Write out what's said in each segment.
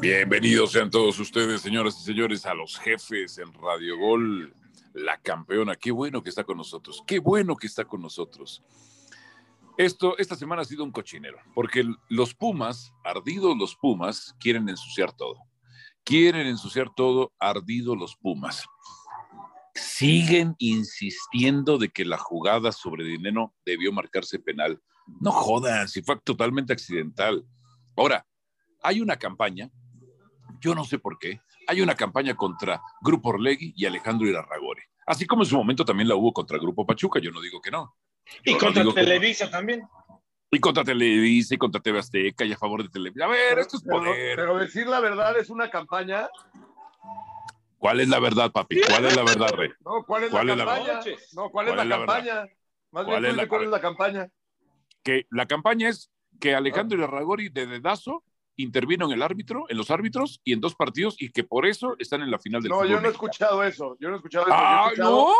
Bienvenidos sean todos ustedes, señoras y señores, a los jefes en Radio Gol, la campeona. Qué bueno que está con nosotros, qué bueno que está con nosotros. Esto, esta semana ha sido un cochinero, porque los Pumas, ardidos los Pumas, quieren ensuciar todo. Quieren ensuciar todo, ardidos los Pumas. Siguen insistiendo de que la jugada sobre dinero debió marcarse penal. No jodan, si fue totalmente accidental. Ahora, hay una campaña, yo no sé por qué, hay una campaña contra Grupo Orlegui y Alejandro Irarragore. Así como en su momento también la hubo contra Grupo Pachuca, yo no digo que no. y contra Televisa también. Y contra Televisa y contra TV Azteca y a favor de Televisa. A ver, esto es poder. Pero, pero decir la verdad es una campaña ¿Cuál es la verdad, papi? ¿Cuál es la verdad, Rey? No, ¿cuál es la campaña? no, ¿cuál, es la, campaña? Más bien, es la, ¿cuál es la campaña? Que la campaña es que Alejandro Irarragori de dedazo intervino en el árbitro, en los árbitros y en dos partidos y que por eso están en la final del No, yo no he escuchado eso. Yo no he escuchado eso. Ah, ¿no?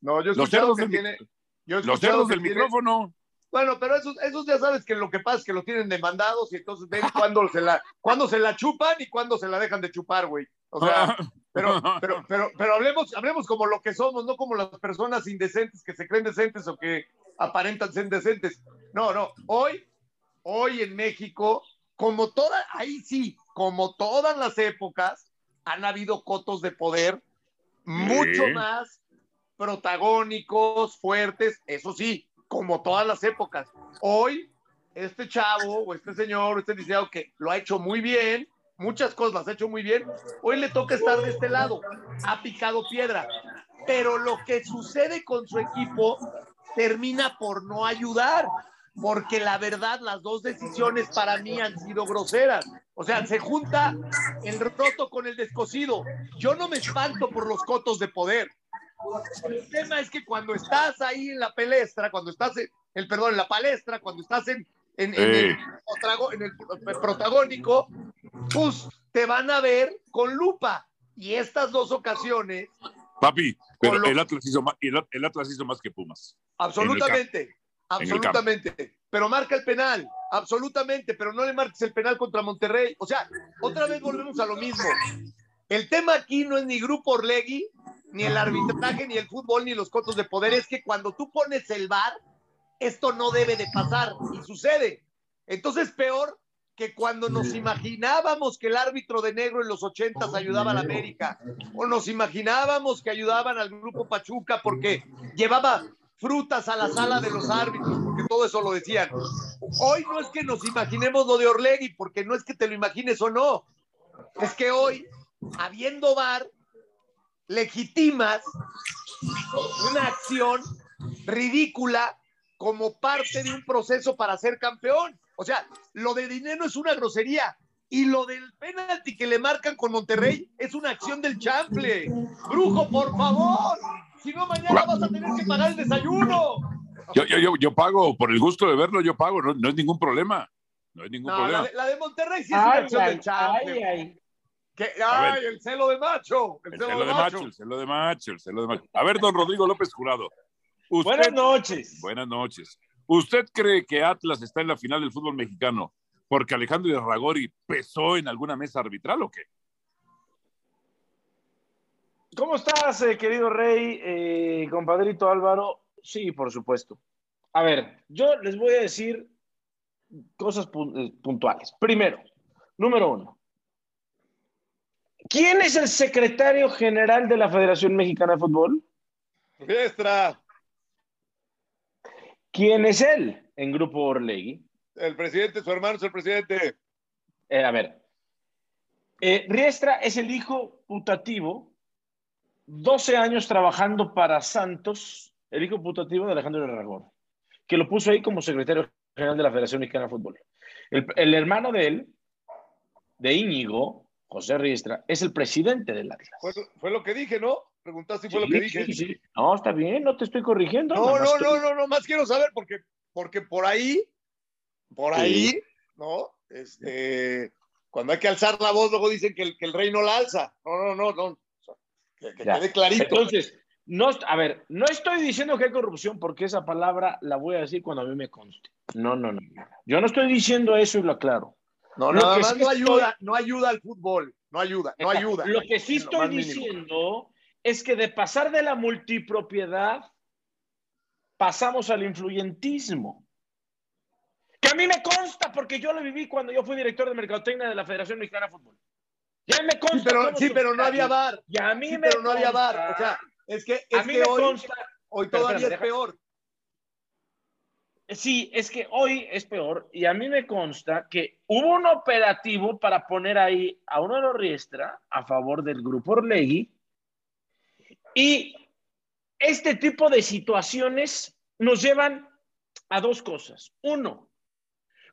No, yo he escuchado que tiene... los cerdos del micrófono. Bueno, pero esos, esos ya sabes que lo que pasa es que lo tienen demandados y entonces ven cuándo se la, cuándo se la chupan y cuándo se la dejan de chupar, güey. O sea, pero, pero, pero, pero hablemos, hablemos como lo que somos, no como las personas indecentes que se creen decentes o que aparentan ser decentes. No, no. Hoy, hoy en México, como todas, ahí sí, como todas las épocas, han habido cotos de poder mucho más protagónicos, fuertes, eso sí, como todas las épocas. Hoy, este chavo o este señor o este licenciado que lo ha hecho muy bien, muchas cosas las ha hecho muy bien, hoy le toca estar de este lado, ha picado piedra. Pero lo que sucede con su equipo termina por no ayudar, porque la verdad las dos decisiones para mí han sido groseras. O sea, se junta el roto con el descosido. Yo no me espanto por los cotos de poder. El tema es que cuando estás ahí en la palestra, cuando estás en, el perdón, en la palestra, cuando estás en, en, el, protagónico, pues te van a ver con lupa. Y estas dos ocasiones. Papi, pero el, Atlas hizo más, el, Atlas hizo más que Pumas. Absolutamente, absolutamente. Pero marca el penal, absolutamente, pero no le marques el penal contra Monterrey. O sea, otra vez volvemos a lo mismo. El tema aquí no es ni Grupo Orlegui, ni el arbitraje, ni el fútbol, ni los cotos de poder. Es que cuando tú pones el bar, esto no debe de pasar y sucede. Entonces, peor que cuando nos imaginábamos que el árbitro de negro en los ochentas ayudaba a la América, o nos imaginábamos que ayudaban al grupo Pachuca porque llevaba frutas a la sala de los árbitros, porque todo eso lo decían. Hoy no es que nos imaginemos lo de Orlegui, porque no es que te lo imagines o no, es que hoy, habiendo VAR, legitimas una acción ridícula como parte de un proceso para ser campeón. O sea, lo de dinero es una grosería. Y lo del penalti que le marcan con Monterrey es una acción del chample. Brujo, por favor. Si no, mañana vas a tener que pagar el desayuno. Yo, yo, yo, pago, por el gusto de verlo, yo pago, no, es ningún problema. No hay ningún problema. La de, Monterrey sí es una acción del chample. Ay, ay. el celo de macho. El, celo, de, macho. El celo de macho, el celo de macho. A ver, don Rodrigo López Jurado. buenas noches. Buenas noches. ¿Usted cree que Atlas está en la final del fútbol mexicano porque Alejandro Ragori pesó en alguna mesa arbitral o qué? ¿Cómo estás, eh, querido Rey, eh, compadrito Álvaro? Sí, por supuesto. A ver, yo les voy a decir cosas eh, puntuales. Primero, número uno. ¿Quién es el secretario general de la Federación Mexicana de Fútbol? Fiestra. ¿Quién es él en Grupo Orlegui? El presidente, su hermano es el presidente. Eh, a ver. Eh, Riestra es el hijo putativo, 12 años trabajando para Santos, el hijo putativo de Alejandro Aragón, que lo puso ahí como secretario general de la Federación Mexicana de Fútbol. El, hermano de él, de Íñigo, José Riestra, es el presidente del Atlas. fue lo que dije, ¿no? Preguntaste si fue lo que dije. Sí, sí. No, está bien, no te estoy corrigiendo. No, no, no, no, no, más quiero saber porque, porque por ahí, por ahí, ¿no? Este, cuando hay que alzar la voz, luego dicen que el, que el rey no la alza. No, no, no, no. Que, quede clarito. Entonces, no, a ver, no estoy diciendo que hay corrupción porque esa palabra la voy a decir cuando a mí me conste. No, no, no. Yo no estoy diciendo eso y lo aclaro. No, Lo nada más sí no estoy- ayuda, no ayuda al fútbol, no ayuda, no ayuda. Lo que sí estoy diciendo es que de pasar de la multipropiedad, pasamos al influyentismo. Que a mí me consta, porque yo lo viví cuando yo fui director de Mercadotecnia de la Federación Mexicana de Fútbol. Ya me consta. Sí, pero, cómo sí, pero no había bar. Y a mí Sí, me pero no había bar. O sea, es que, a es mí que me hoy, consta. hoy todavía es deja- peor. Sí, es que hoy es peor y a mí me consta que hubo un operativo para poner ahí a uno de los Riestra a favor del grupo Orlegui y este tipo de situaciones nos llevan a dos cosas. Uno,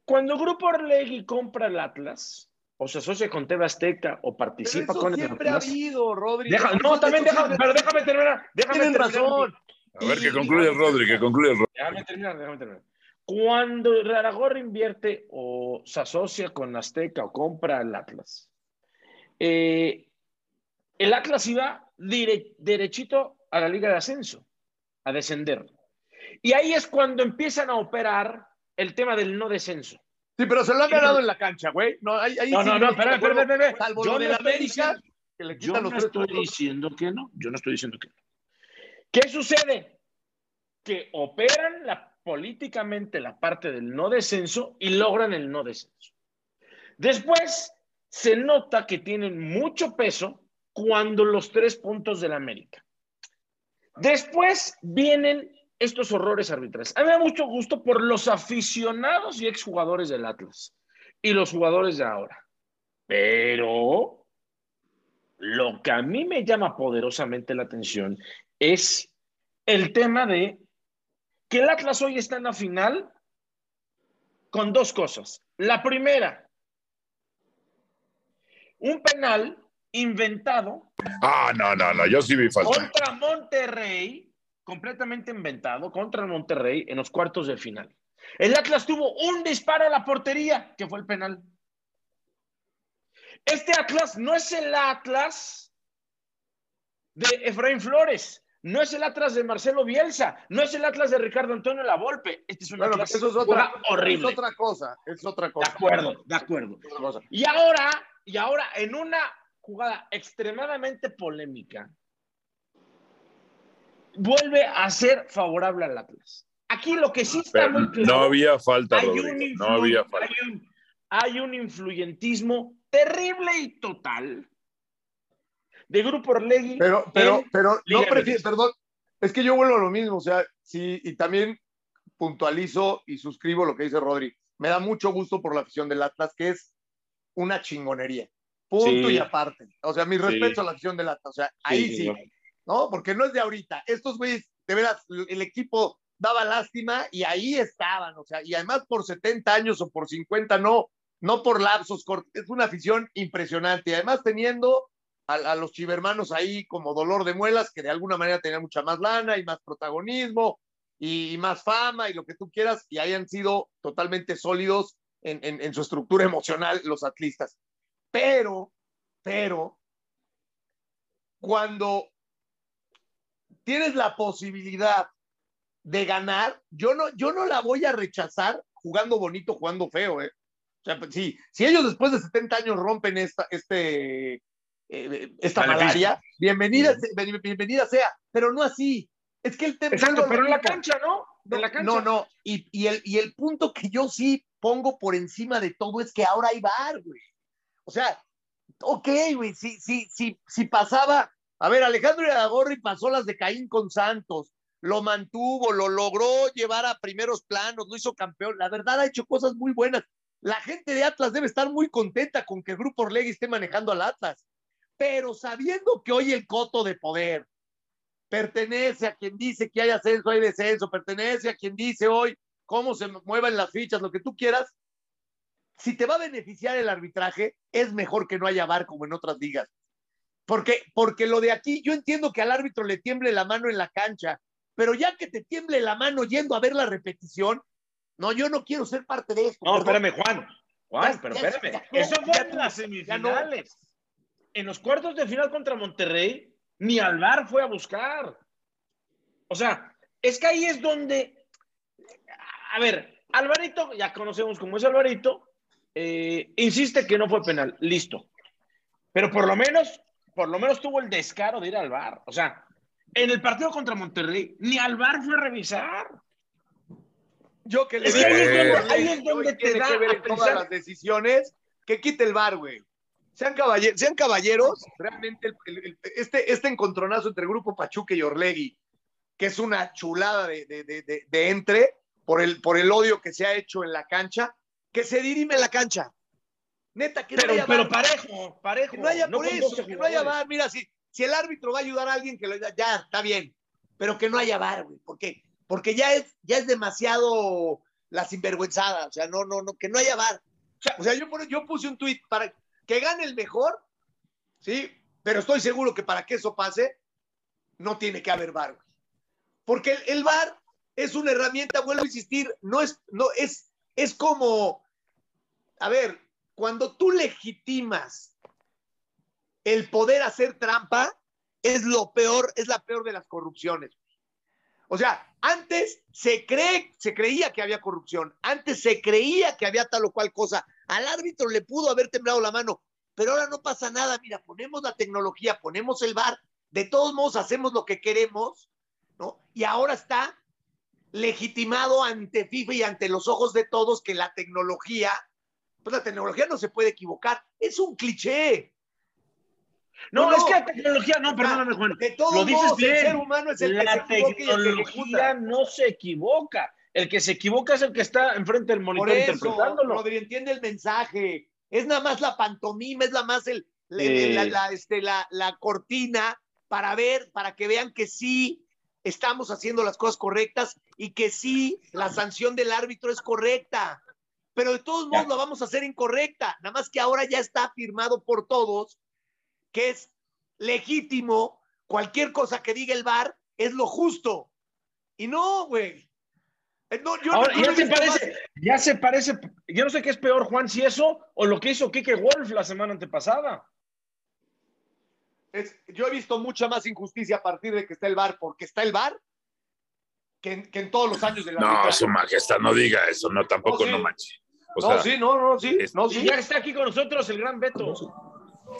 cuando el grupo Orlegui compra el Atlas o se asocia con TV Azteca o Pero participa eso con el siempre ha Atlas, habido, Rodri. deja- no, también déjame, pero déjame terminar. Déjame Tienen terminar. razón. A ver, que concluya el Rodri, que concluya el Rodri. Déjame terminar, déjame terminar. Cuando Raragorri invierte o se asocia con Azteca o compra el Atlas, eh, el Atlas iba dire- derechito a la Liga de Ascenso, a descender. Y ahí es cuando empiezan a operar el tema del no descenso. Sí, pero se lo han ganado en la cancha, güey. No, ahí, ahí No, sí no, no, espérame, espérame, espérame. Salvo Yo lo de la América, diciendo- que le Yo quitan no los estoy puntos. diciendo que no, yo no estoy diciendo que no. ¿Qué sucede? Que operan la- políticamente la parte del no descenso y logran el no descenso. Después se nota que tienen mucho peso cuando los tres puntos del América. Después vienen estos horrores arbitrales. A mí me da mucho gusto por los aficionados y exjugadores del Atlas y los jugadores de ahora. Pero lo que a mí me llama poderosamente la atención es el tema de que el Atlas hoy está en la final con dos cosas. La primera, un penal inventado Ah, no, no, no, yo sí vi falta. contra Monterrey, completamente inventado, contra Monterrey en los cuartos de final. El Atlas tuvo un disparo a la portería, que fue el penal. Este Atlas no es el Atlas de Efraín Flores, no es el Atlas de Marcelo Bielsa, no es el Atlas de Ricardo Antonio Lavolpe. Este es un Bueno, Atlas eso es otra, horrible. es otra cosa, es otra De cosa. acuerdo, de acuerdo. Otra cosa. Y ahora, y ahora en una jugada extremadamente polémica, vuelve a ser favorable al Atlas. Aquí lo que sí está Pero muy claro, no había falta, Rodrigo. No había falta. hay un- hay un influyentismo terrible y total de Grupo Orlegui. Pero, pero, pero no prefiero, perdón, es que yo vuelvo a lo mismo, o sea, sí, y también puntualizo y suscribo lo que dice Rodri. Me da mucho gusto por la afición del Atlas, que es una chingonería. Punto Sí. y aparte. O sea, mi Sí. respeto a la afición del Atlas. O sea, ahí sí. ¿No? Porque no es de ahorita. Estos güeyes, de veras, el equipo daba lástima y ahí estaban. O sea, y además por 70 años o por 50, no, no por lapsos cortos. Es una afición impresionante. Y además teniendo a, a los chivermanos ahí como dolor de muelas, que de alguna manera tenían mucha más lana y más protagonismo y, más fama y lo que tú quieras, y hayan sido totalmente sólidos en, en- en su estructura emocional los atlistas. Pero, pero, cuando tienes la posibilidad de ganar, yo no, yo no la voy a rechazar jugando bonito, jugando feo, ¿eh? O sea, pues, sí, si ellos después de 70 años rompen esta, este, eh, esta malaria, bienvenida, bien- bienvenida sea, pero no así. Es que el tema. Exacto, pero en la cancha, ¿no? En la cancha. No, no, y, y el, y el punto que yo sí pongo por encima de todo es que ahora hay bar, güey. O sea, ok, güey, si, si, si, si pasaba, a ver, Alejandro Iragorri pasó las de Caín con Santos, lo mantuvo, lo logró llevar a primeros planos, lo hizo campeón, la verdad ha hecho cosas muy buenas. La gente de Atlas debe estar muy contenta con que el Grupo Orlegui esté manejando al Atlas, pero sabiendo que hoy el coto de poder pertenece a quien dice que hay ascenso, hay descenso, pertenece a quien dice hoy cómo se muevan las fichas, lo que tú quieras. Si te va a beneficiar el arbitraje, es mejor que no haya bar como en otras ligas. Porque, porque lo de aquí, yo entiendo que al árbitro le tiemble la mano en la cancha, pero ya que te tiemble la mano yendo a ver la repetición, no, yo no quiero ser parte de esto. No, perdón. espérame, Juan. Juan, Ya- pero ya- espérame. ya Eso fue en las no. semifinales. En los cuartos de final contra Monterrey, ni Alvar fue a buscar. O sea, es que ahí es donde. A ver, Alvarito, ya conocemos cómo es Alvarito, eh, insiste que no fue penal, listo. Pero por lo menos, por lo menos tuvo el descaro de ir al bar. O sea, en el partido contra Monterrey, ni al bar fue a revisar. Yo que le Es que ahí es donde, ahí es donde te da que ver a todas las decisiones que quite el bar, güey. Sean, caballer- sean caballeros, realmente el- el- el- este, este encontronazo entre Grupo Pachuca y Orlegui, que es una chulada de, de- de- de- de entre por el, por el odio que se ha hecho en la cancha, que se dirime la cancha. Neta, que no Pero, haya pero parejo, parejo. Que no haya no por eso, 12 que no haya. VAR. Mira, si, si el árbitro va a ayudar a alguien que lo ya está bien, pero que no haya VAR, güey. ¿Por qué? Porque ya es, ya es demasiado la sinvergüenzada. O sea, no, no, no, que no haya VAR. O sea, yo, yo puse un tuit para que gane el mejor, ¿sí? Pero estoy seguro que para que eso pase, no tiene que haber VAR, güey. Porque el, el VAR es una herramienta, vuelvo a insistir, no es, no, es, es como, a ver, cuando tú legitimas el poder hacer trampa, es lo peor, es la peor de las corrupciones. O sea, antes se cree, se creía que había corrupción, antes se creía que había tal o cual cosa. Al árbitro le pudo haber temblado la mano, pero ahora no pasa nada. Mira, ponemos la tecnología, ponemos el bar, de todos modos hacemos lo que queremos, ¿no? Y ahora está legitimado ante FIFA y ante los ojos de todos que la tecnología, pues la tecnología no se puede equivocar. Es un cliché. No, No, es que la tecnología, no, perdóname, Juan. De todos Lo dices modos, el bien. ser humano es el La que se y el que tecnología no se equivoca. El que se equivoca es el que está enfrente del Por monitor eso, interpretándolo. Rodri, entiende el mensaje. Es nada más la pantomima, es nada más el, la, este, la- la cortina para ver, para que vean que sí estamos haciendo las cosas correctas y que sí la sanción del árbitro es correcta. Pero de todos modos la vamos a hacer incorrecta. Nada más que ahora ya está firmado por todos que es legítimo. Cualquier cosa que diga el VAR es lo justo. Y no, güey. Eh, no, yo Ahora, no- ya se más- parece, ya se parece, yo no sé qué es peor, Juan, si eso o lo que hizo Kike Wolf la semana antepasada. Es- yo he visto mucha más injusticia a partir de que está el VAR, porque está el VAR, que en, que en todos los años de la No, su majestad, no diga eso, no, tampoco, No, sí. no manche. O no, sea, sí, no, no, sí, es- no, Y sí. ya está aquí con nosotros el gran Beto.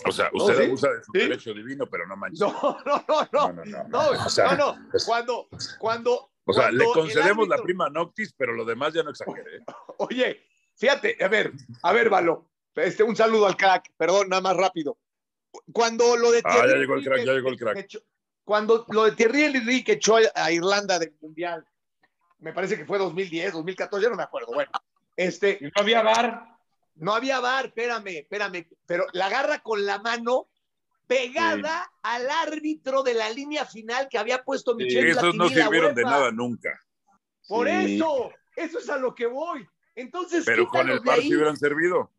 o sea, No, usted sí, abusa de su sí. derecho divino, pero no manche. No, no, no, no, no, no, no, o sea, no, no. Cuando, cuando, O sea, le cuando concedemos la prima noctis, pero lo demás ya no exagere. ¿eh? Oye, fíjate, a ver, a ver, Valo, este, un saludo al crack, perdón, nada más rápido. Cuando lo de Ah, ya llegó el crack, ya llegó el crack. cuando lo de Thierry Henry que echó a Irlanda del Mundial, me parece que fue 2010, 2014, ya no me acuerdo, bueno, este, Y no había bar. No había bar, espérame, espérame, pero la agarra con la mano pegada al árbitro de la línea final que había puesto Michel Esos no sirvieron de nada nunca. Por Sí. eso, eso es a lo que voy. Entonces, Pero con el par sí hubieran servido.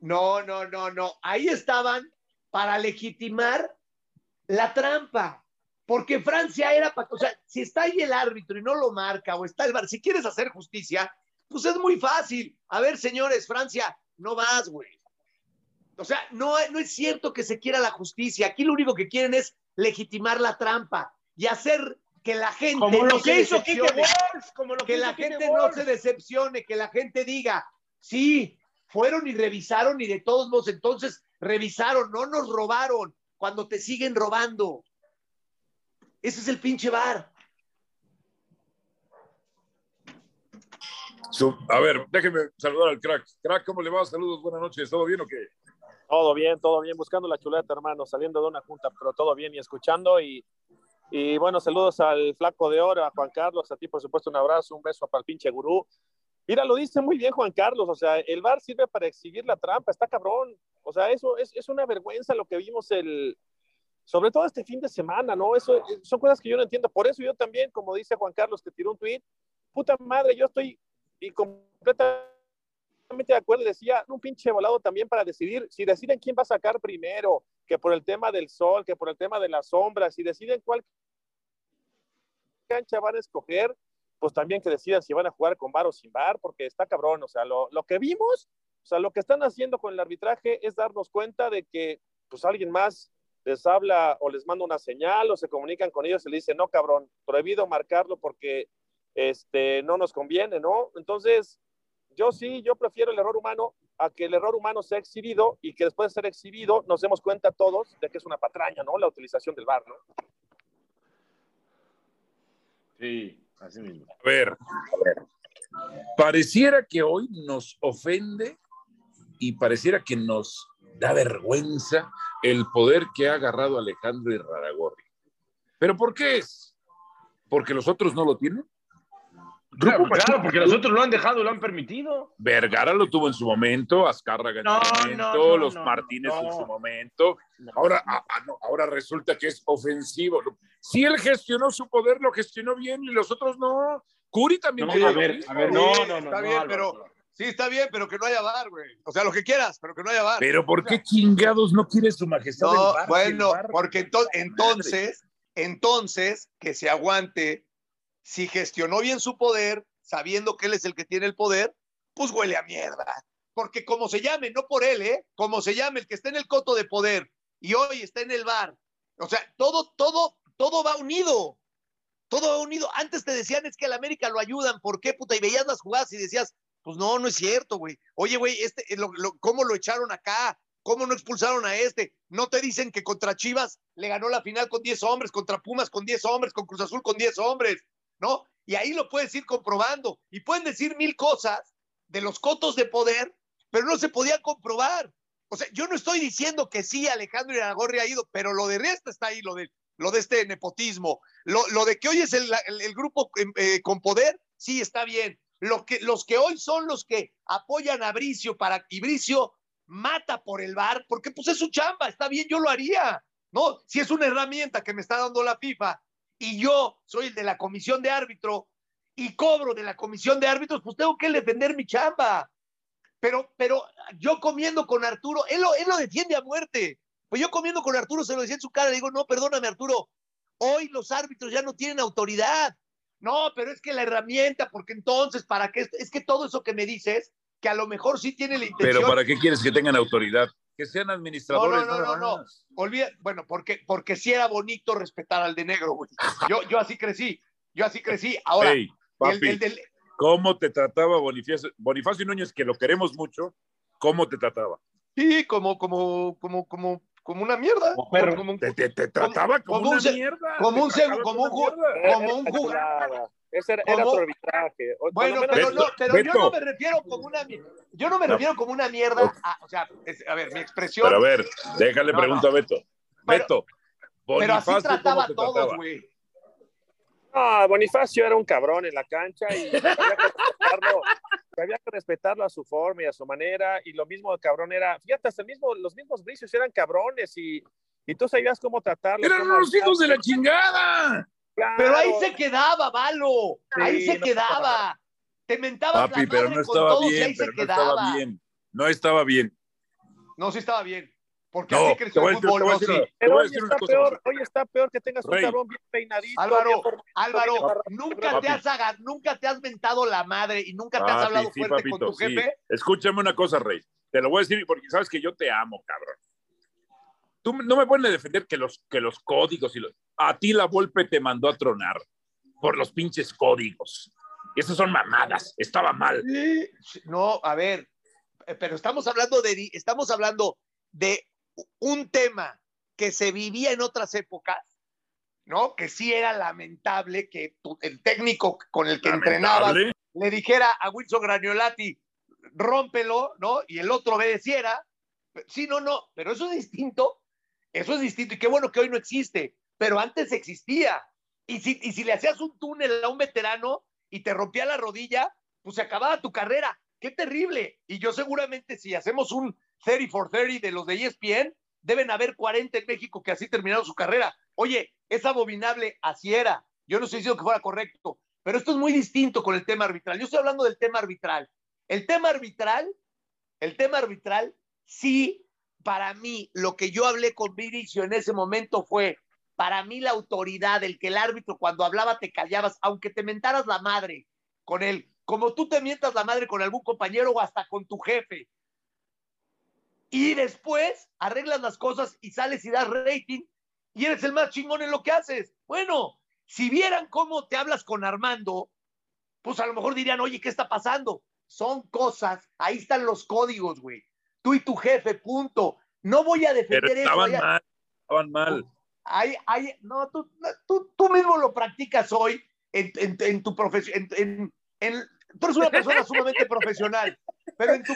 No, no, no, no. Ahí estaban para legitimar la trampa. Porque Francia era para. O sea, si está ahí el árbitro y no lo marca, o está el bar, si quieres hacer justicia, pues es muy fácil. A ver, señores, Francia, no vas, güey. O sea, no, no es cierto que se quiera la justicia. Aquí lo único que quieren es legitimar la trampa y hacer que la gente. Como no lo se que hizo Kike decepcione Wolf. Como lo que que la hizo Kike gente no Wolf. se decepcione, que la gente diga, sí, fueron y revisaron y de todos modos entonces revisaron, no nos robaron cuando te siguen robando. Ese es el pinche bar. Su- a ver, déjeme saludar al crack. Crack, ¿cómo le va? Saludos, buenas noches. ¿Todo bien o qué? Todo bien, todo bien, buscando la chuleta, hermano, saliendo de una junta, pero todo bien y escuchando. Y, y bueno, saludos al flaco de oro, a Juan Carlos, a ti, por supuesto, un abrazo, un beso para el pinche gurú. Mira, lo dice muy bien Juan Carlos, o sea, el VAR sirve para exhibir la trampa, está cabrón. O sea, eso es, es una vergüenza lo que vimos el, sobre todo este fin de semana, ¿no? Eso son cosas que yo no entiendo. Por eso yo también, como dice Juan Carlos, que tiró un tuit, puta madre, yo estoy completamente de acuerdo, decía un pinche volado también para decidir, si deciden quién va a sacar primero, que por el tema del sol, que por el tema de las sombras, si deciden cuál cancha van a escoger, pues también que decidan si van a jugar con bar o sin bar, porque está cabrón, o sea, lo, lo que vimos, o sea, lo que están haciendo con el arbitraje es darnos cuenta de que pues alguien más les habla o les manda una señal o se comunican con ellos y le dicen, no, cabrón, prohibido marcarlo porque este, no nos conviene, ¿no? Entonces, Yo sí, yo prefiero el error humano a que el error humano sea exhibido y que después de ser exhibido nos demos cuenta todos de que es una patraña, ¿no? La utilización del VAR, ¿no? Sí, así mismo. A ver, a ver. Pareciera que hoy nos ofende y pareciera que nos da vergüenza el poder que ha agarrado Alejandro Iraragorri. ¿Pero por qué es? ¿Porque los otros no lo tienen? Claro, claro, porque los otros lo han dejado, lo han permitido. Vergara lo tuvo en su momento, Azcárraga en No, su momento, no, los no, Martínez en su momento. Ahora, ah, ah, no, ahora resulta que es ofensivo. Si él gestionó su poder, lo gestionó bien y los otros no. Curi también. No, a ver, a ver, Sí, no, no, no. está no, bien, pero- Sí, está bien, pero que no haya bar, güey. O sea, lo que quieras, pero que no haya bar. Pero ¿por qué chingados no quiere su majestad? el No, bueno, El VAR- porque ento- entonces, entonces, que se aguante, si gestionó bien su poder, sabiendo que él es el que tiene el poder, pues huele a mierda. Porque como se llame, no por él, ¿eh? Como se llame, el que está en el coto de poder y hoy está en el bar. O sea, todo, todo, todo va unido. Todo va unido. Antes te decían es que al América lo ayudan. ¿Por qué, puta? Y veías las jugadas y decías, pues no, no es cierto, güey. Oye, güey, este, lo- ¿cómo lo echaron acá? ¿Cómo no expulsaron a este? No te dicen que contra Chivas le ganó la final con 10 hombres, contra Pumas con 10 hombres, con Cruz Azul con 10 hombres, ¿no? Y ahí lo puedes ir comprobando. Y pueden decir mil cosas de los cotos de poder, pero no se podía comprobar. O sea, yo no estoy diciendo que sí, Alejandro Iragorri ha ido, pero lo de Riesta está ahí, lo de, lo de este nepotismo. Lo, lo de que hoy es el, grupo eh, con poder, sí está bien. Lo que, los que hoy son los que apoyan a Bricio para y Bricio mata por el bar, porque pues es su chamba, está bien, yo lo haría, ¿no? Si es una herramienta que me está dando la FIFA y yo soy el de la comisión de árbitro y cobro de la comisión de árbitros, pues tengo que defender mi chamba. Pero, pero yo comiendo con Arturo, él lo, él lo defiende a muerte. Pues yo comiendo con Arturo se lo decía en su cara, le digo, no, perdóname Arturo, hoy los árbitros ya no tienen autoridad. No, pero es que la herramienta, porque entonces, ¿para qué? Es que todo eso que me dices, que a lo mejor sí tiene la intención. Pero ¿para qué quieres que tengan autoridad? Que sean administradores. No, no, no, no, no. Olvida, bueno, porque, porque sí era bonito respetar al de negro, güey. Yo, yo así crecí, yo así crecí. Ahora, Ey, el, papi, el del- ¿cómo te trataba Bonifacio, Bonifacio Núñez, que lo queremos mucho? ¿Cómo te trataba? sí, como, como, como, como, como una mierda. Como perro. Como un- Te, te- te trataba como, como un una se- mierda. como un como un como un jugador. Ese era, era otro arbitraje. O- Bueno, pero, no, pero Beto. yo no me refiero como una yo no me No. refiero como una mierda, a, o sea, es- a ver, mi expresión, Pero a ver, déjale No, pregunto a Beto. Pero- Beto, pero así trataba ¿cómo a todos, güey. No, Bonifacio era un cabrón en la cancha y había que respetarlo, había que respetarlo a su forma y a su manera. Y lo mismo el cabrón era, fíjate, hasta el mismo, los mismos bricios eran cabrones y, y tú sabías cómo tratarlo. Eran cómo unos hijos de la chingada. Claro. Pero ahí se quedaba, Valo, ahí Sí, se no quedaba. Te mentabas Papi, la pero madre no con estaba todos y bien, ahí se pero no quedaba. estaba bien. No estaba bien. No, sí estaba bien. Porque No, así creció el fútbol, no, sí. Pero hoy está peor, hoy está peor que tengas un cabrón bien peinadito. Álvaro, bien Álvaro, bien nunca Papi. te, has nunca te has mentado la madre y nunca te has hablado sí, fuerte papito, con tu sí. jefe. Escúchame una cosa, Rey. Te lo voy a decir porque sabes que yo te amo, cabrón. Tú no me puedes defender que los, que los códigos y los... A ti la Volpe te mandó a tronar por los pinches códigos. Esas son mamadas. Estaba mal. No, a ver, eh, pero estamos hablando de, estamos hablando de un tema que se vivía en otras épocas, ¿no? Que sí era lamentable que tu- el técnico con el que entrenabas Lamentable. le dijera a Wilson Graniolati, rómpelo, ¿no? Y el otro obedeciera. Sí, no, no, pero eso es distinto. Eso es distinto. Y qué bueno que hoy no existe, pero antes existía. Y si, y si le hacías un túnel a un veterano y te rompía la rodilla, pues se acababa tu carrera. Qué terrible. Y yo seguramente si hacemos un 30 for 30 de los de ESPN, deben haber 40 en México que así terminaron su carrera. Oye, es abominable, así era. Yo no estoy diciendo que fuera correcto, pero esto es muy distinto con el tema arbitral. Yo estoy hablando del tema arbitral. El tema arbitral, el tema arbitral, sí, para mí, lo que yo hablé con Vinicio en ese momento fue, para mí la autoridad, el que el árbitro cuando hablaba te callabas, aunque te mentaras la madre con él, como tú te mientas la madre con algún compañero o hasta con tu jefe. Y después arreglas las cosas y sales y das rating y eres el más chingón en lo que haces. Bueno, si vieran cómo te hablas con Armando, pues a lo mejor dirían, oye, ¿qué está pasando? son cosas, ahí están los códigos, güey. Tú y tu jefe, punto. No voy a defender Pero estaban eso. mal, estaban mal. Hay, hay, no, tú, tú, tú mismo lo practicas hoy en, en, en tu profesión. En, tú eres una persona sumamente profesional, pero en tu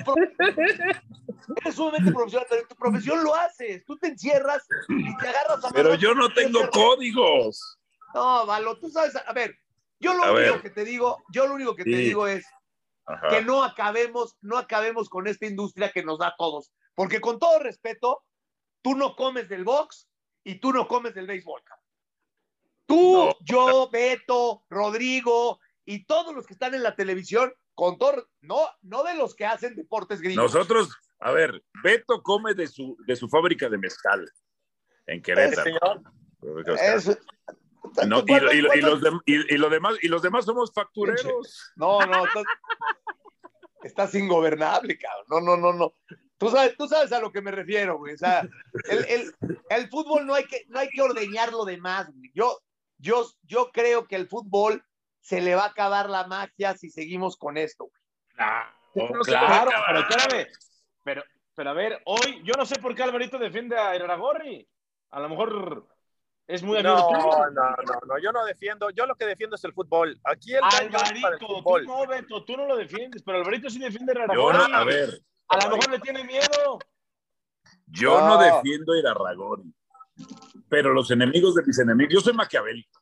eres sumamente profesional, pero en tu profesión lo haces. Tú te encierras y te agarras a Pero yo no tengo códigos. No, Valo, tú sabes, a ver, yo lo A único ver. que te digo, yo lo único que te digo es Ajá. que no acabemos, no acabemos con esta industria que nos da a todos. Porque con todo respeto, tú no comes del box y tú no comes del béisbol. cabrón. Tú, No. yo, Beto, Rodrigo y todos los que están en la televisión, con todo, no, no de los que hacen deportes gringos. Nosotros, a ver, Beto come de su, de su fábrica de mezcal en Querétaro. señor. Es- No, y, ¿cuántos- y- y cuántos- los y- los demás, y los demás somos factureros. No, no, estás, estás ingobernable, cabrón. No, no, no, no. Tú sabes, tú sabes a lo que me refiero, güey. O sea, el, el- el fútbol no hay que, no hay que ordeñarlo de más, güey. Yo, yo, yo creo que el fútbol se le va a acabar la magia si seguimos con esto, güey. Claro, No pero espérame. Pero, pero a ver, hoy yo no sé por qué Alvarito defiende a Iraragorri. A lo mejor es muy amigo No, tuyo. no, no, no, yo no defiendo, yo lo que defiendo es el fútbol. Aquí el Alvarito, tú no, Beto, tú no lo defiendes, pero Alvarito sí defiende a Yo no, a ver, A lo mejor le tiene miedo. yo no No. defiendo a Irarragorri, pero los enemigos de mis enemigos, yo soy maquiavélico.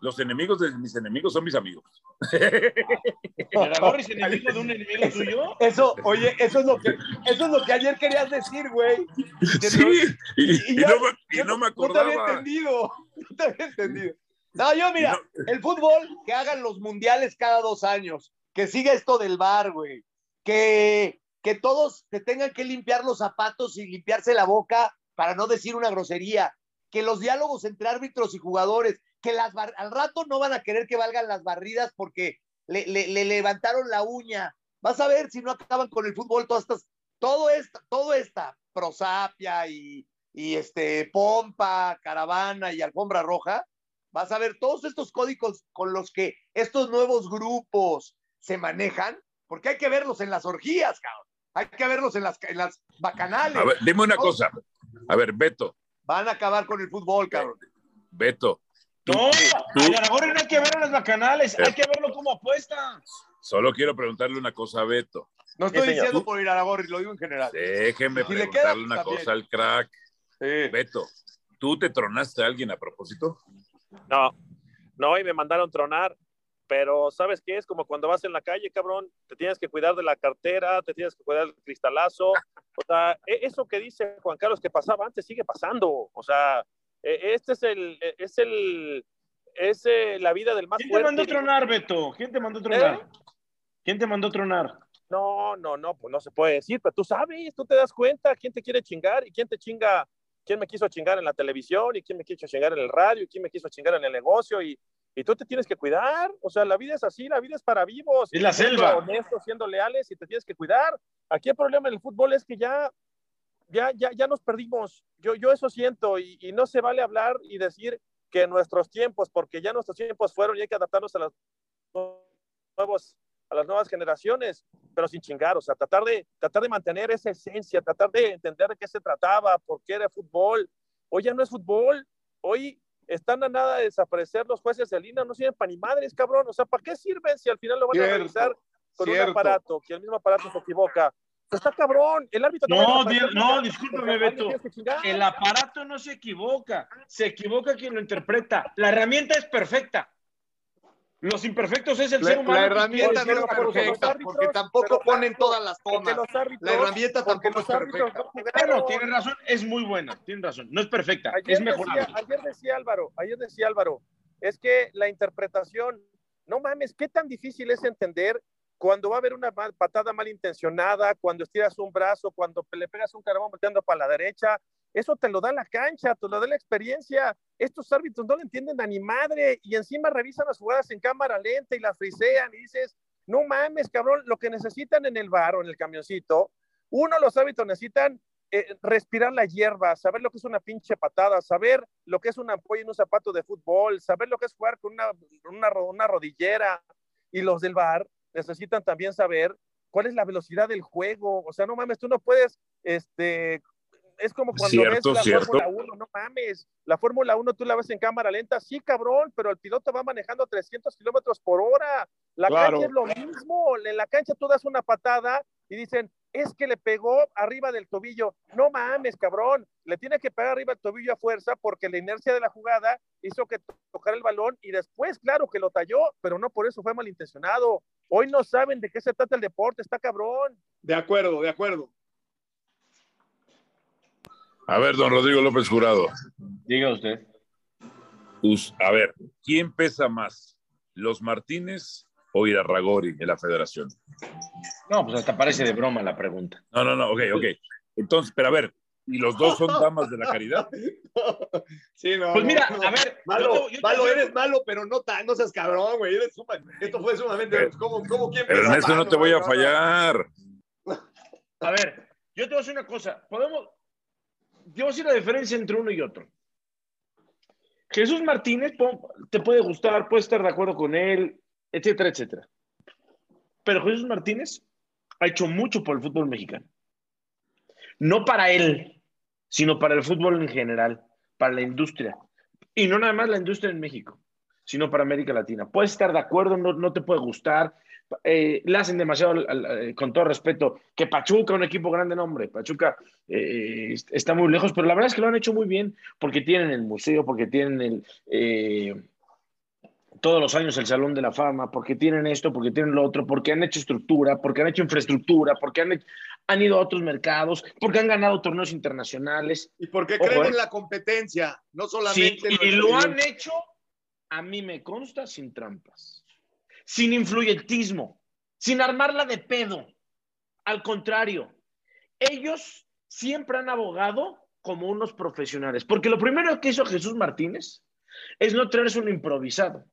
Los enemigos de mis enemigos son mis amigos. ¿Iraragorri es enemigo de un enemigo tuyo? Eso, oye, eso es lo que, eso es lo que ayer querías decir, güey. Que Sí, no- y, y y no, me, y no me No te había acordaba. entendido. No te había entendido. No, yo, mira, No. el fútbol, que hagan los mundiales cada dos años, que siga esto del bar, güey. Que, que todos te tengan que limpiar los zapatos y limpiarse la boca para no decir una grosería. Que los diálogos entre árbitros y jugadores, que las bar- al rato no van a querer que valgan las barridas porque le, le- le levantaron la uña. Vas a ver si no acaban con el fútbol todas estas, todo esta, todo esta prosapia y, y este pompa, caravana y alfombra roja. Vas a ver todos estos códigos con los que estos nuevos grupos se manejan, porque hay que verlos en las orgías, cabrón. Hay que verlos en las, en las bacanales. A ver, dime una cosa. A ver, Beto, Van a acabar con el fútbol, cabrón. Beto, No, tú- a Iraragorri no hay que ver en las bacanales, Eh. hay que verlo como apuesta. solo quiero preguntarle una cosa a Beto. No estoy señor. diciendo por ir a la gorri, lo digo en general. Déjeme Si le preguntarle una también. cosa al crack. Sí. Beto, ¿tú te tronaste a alguien a propósito? No, no, y me mandaron tronar. Pero, ¿sabes qué? Es como cuando vas en la calle, cabrón. Te tienes que cuidar de la cartera, te tienes que cuidar del cristalazo. O sea, e- eso que dice Juan Carlos que pasaba antes sigue pasando. O sea, este es el, e- es el, es eh, la vida del más ¿Quién te fuerte. mandó tronar, Beto? ¿Quién te mandó tronar? ¿Eh? ¿Quién te mandó tronar? No, no, no, pues no se puede decir, pero tú sabes, tú te das cuenta quién te quiere chingar y quién te chinga, quién me quiso chingar en la televisión y quién me quiso chingar en el radio y quién me quiso chingar en el negocio y, y tú te tienes que cuidar. O sea, la vida es así, la vida es para vivos. Es la siendo selva. honestos, siendo leales y te tienes que cuidar. Aquí el problema en el fútbol es que ya, ya, ya, ya nos perdimos. Yo, yo eso siento y, y no se vale hablar y decir que nuestros tiempos, porque ya nuestros tiempos fueron y hay que adaptarnos a los nuevos a las nuevas generaciones, pero sin chingar, o sea, tratar de, tratar de mantener esa esencia, tratar de entender de qué se trataba, por qué era fútbol. Hoy ya no es fútbol, hoy están a nada de desaparecer los jueces de línea, no sirven para ni madres, cabrón, o sea, ¿para qué sirven si al final lo van Cierto, a revisar con cierto. un aparato, que el mismo aparato se equivoca? Está cabrón, el árbitro No, di- no, discúlpame, Beto. tiene. El aparato no se equivoca, se equivoca quien lo interpreta. La herramienta es perfecta. Los imperfectos es el La, ser humano. la herramienta no es perfecta, árbitros, porque tampoco pero ponen todas las tomas. árbitros, La herramienta tampoco los es perfecta. no tienes razón, es muy buena, tienes razón. No es perfecta, Ayer es decía, mejorable. ayer decía Álvaro, ayer decía Álvaro, es que la interpretación, no mames, qué tan difícil es entender cuando va a haber una patada malintencionada, cuando estiras un brazo, cuando le pegas un carbón volteando para la derecha, eso te lo da la cancha, te lo da la experiencia. Estos árbitros no lo entienden a ni madre y encima revisan las jugadas en cámara lenta y las frisean y dices, no mames, cabrón, lo que necesitan en el bar o en el camioncito, uno, los árbitros necesitan eh, respirar la hierba, saber lo que es una pinche patada, saber lo que es una ampolla en un zapato de fútbol, saber lo que es jugar con una rodillera. Y los del bar necesitan también saber cuál es la velocidad del juego. O sea, no mames, tú no puedes, este, es como cuando ves la Fórmula 1, no mames, la Fórmula 1 tú la ves en cámara lenta, sí, cabrón, pero el piloto va manejando 300 kilómetros por hora. La cancha es lo mismo, en la cancha tú das una patada y dicen, es que le pegó arriba del tobillo. No mames, cabrón, le tiene que pegar arriba el tobillo a fuerza porque la inercia de la jugada hizo que tocara el balón y después, claro, que lo talló, pero no por eso fue malintencionado. Hoy no saben de qué se trata el deporte, está cabrón. De acuerdo, de acuerdo. A ver, don Rodrigo López Jurado. Diga usted. A ver, ¿quién pesa más? ¿Los Martínez o Irarragori en la federación? No, pues hasta parece de broma la pregunta. No, no, no, ok, ok. Entonces, pero a ver, ¿y los dos son damas de la caridad? Sí, no. Pues mira, a ver. Malo, malo, eres malo, pero no tan, no seas cabrón, güey. esto fue sumamente. ¿Cómo, cómo quién Pero en esto no te voy a fallar. A ver, yo te voy a decir una cosa. Podemos, yo voy a decir la diferencia entre uno y otro. Jesús Martínez te puede gustar, puedes estar de acuerdo con él, etcétera, etcétera. Pero Jesús Martínez ha hecho mucho por el fútbol mexicano. No para él, sino para el fútbol en general, para la industria. Y no nada más la industria en México, sino para América Latina. Puedes estar de acuerdo, no, no te puede gustar, eh, le hacen demasiado, eh, con todo respeto, que Pachuca, un equipo grande nombre, Pachuca eh, está muy lejos, pero la verdad es que lo han hecho muy bien porque tienen el museo, porque tienen el, todos los años el Salón de la Fama, porque tienen esto, porque tienen lo otro, porque han hecho estructura, porque han hecho infraestructura, porque han, han ido a otros mercados, porque han ganado torneos internacionales. Y porque creen en la competencia, no solamente... y lo han hecho, a mí me consta, sin trampas sin influyentismo, sin armarla de pedo. Al contrario, ellos siempre han abogado como unos profesionales, porque lo primero que hizo Jesús Martínez es no traerse un improvisado.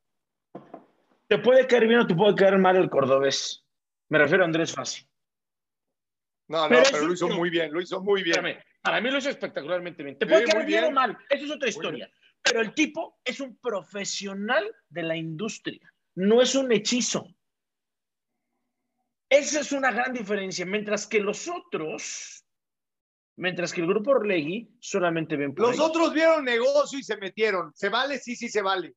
Te puede caer bien o te puede caer mal el cordobés. Me refiero a Andrés Fassi. No, no, pero, lo hizo muy bien, lo hizo muy bien. para mí lo hizo espectacularmente bien. Te puede caer bien, o mal, eso es otra historia. Pero el tipo es un profesional de la industria no es un hechizo. Esa es una gran diferencia, mientras que los otros, mientras que el grupo Orlegui solamente ven por Los otros vieron negocio y se metieron. ¿Se vale? Sí, sí, se vale.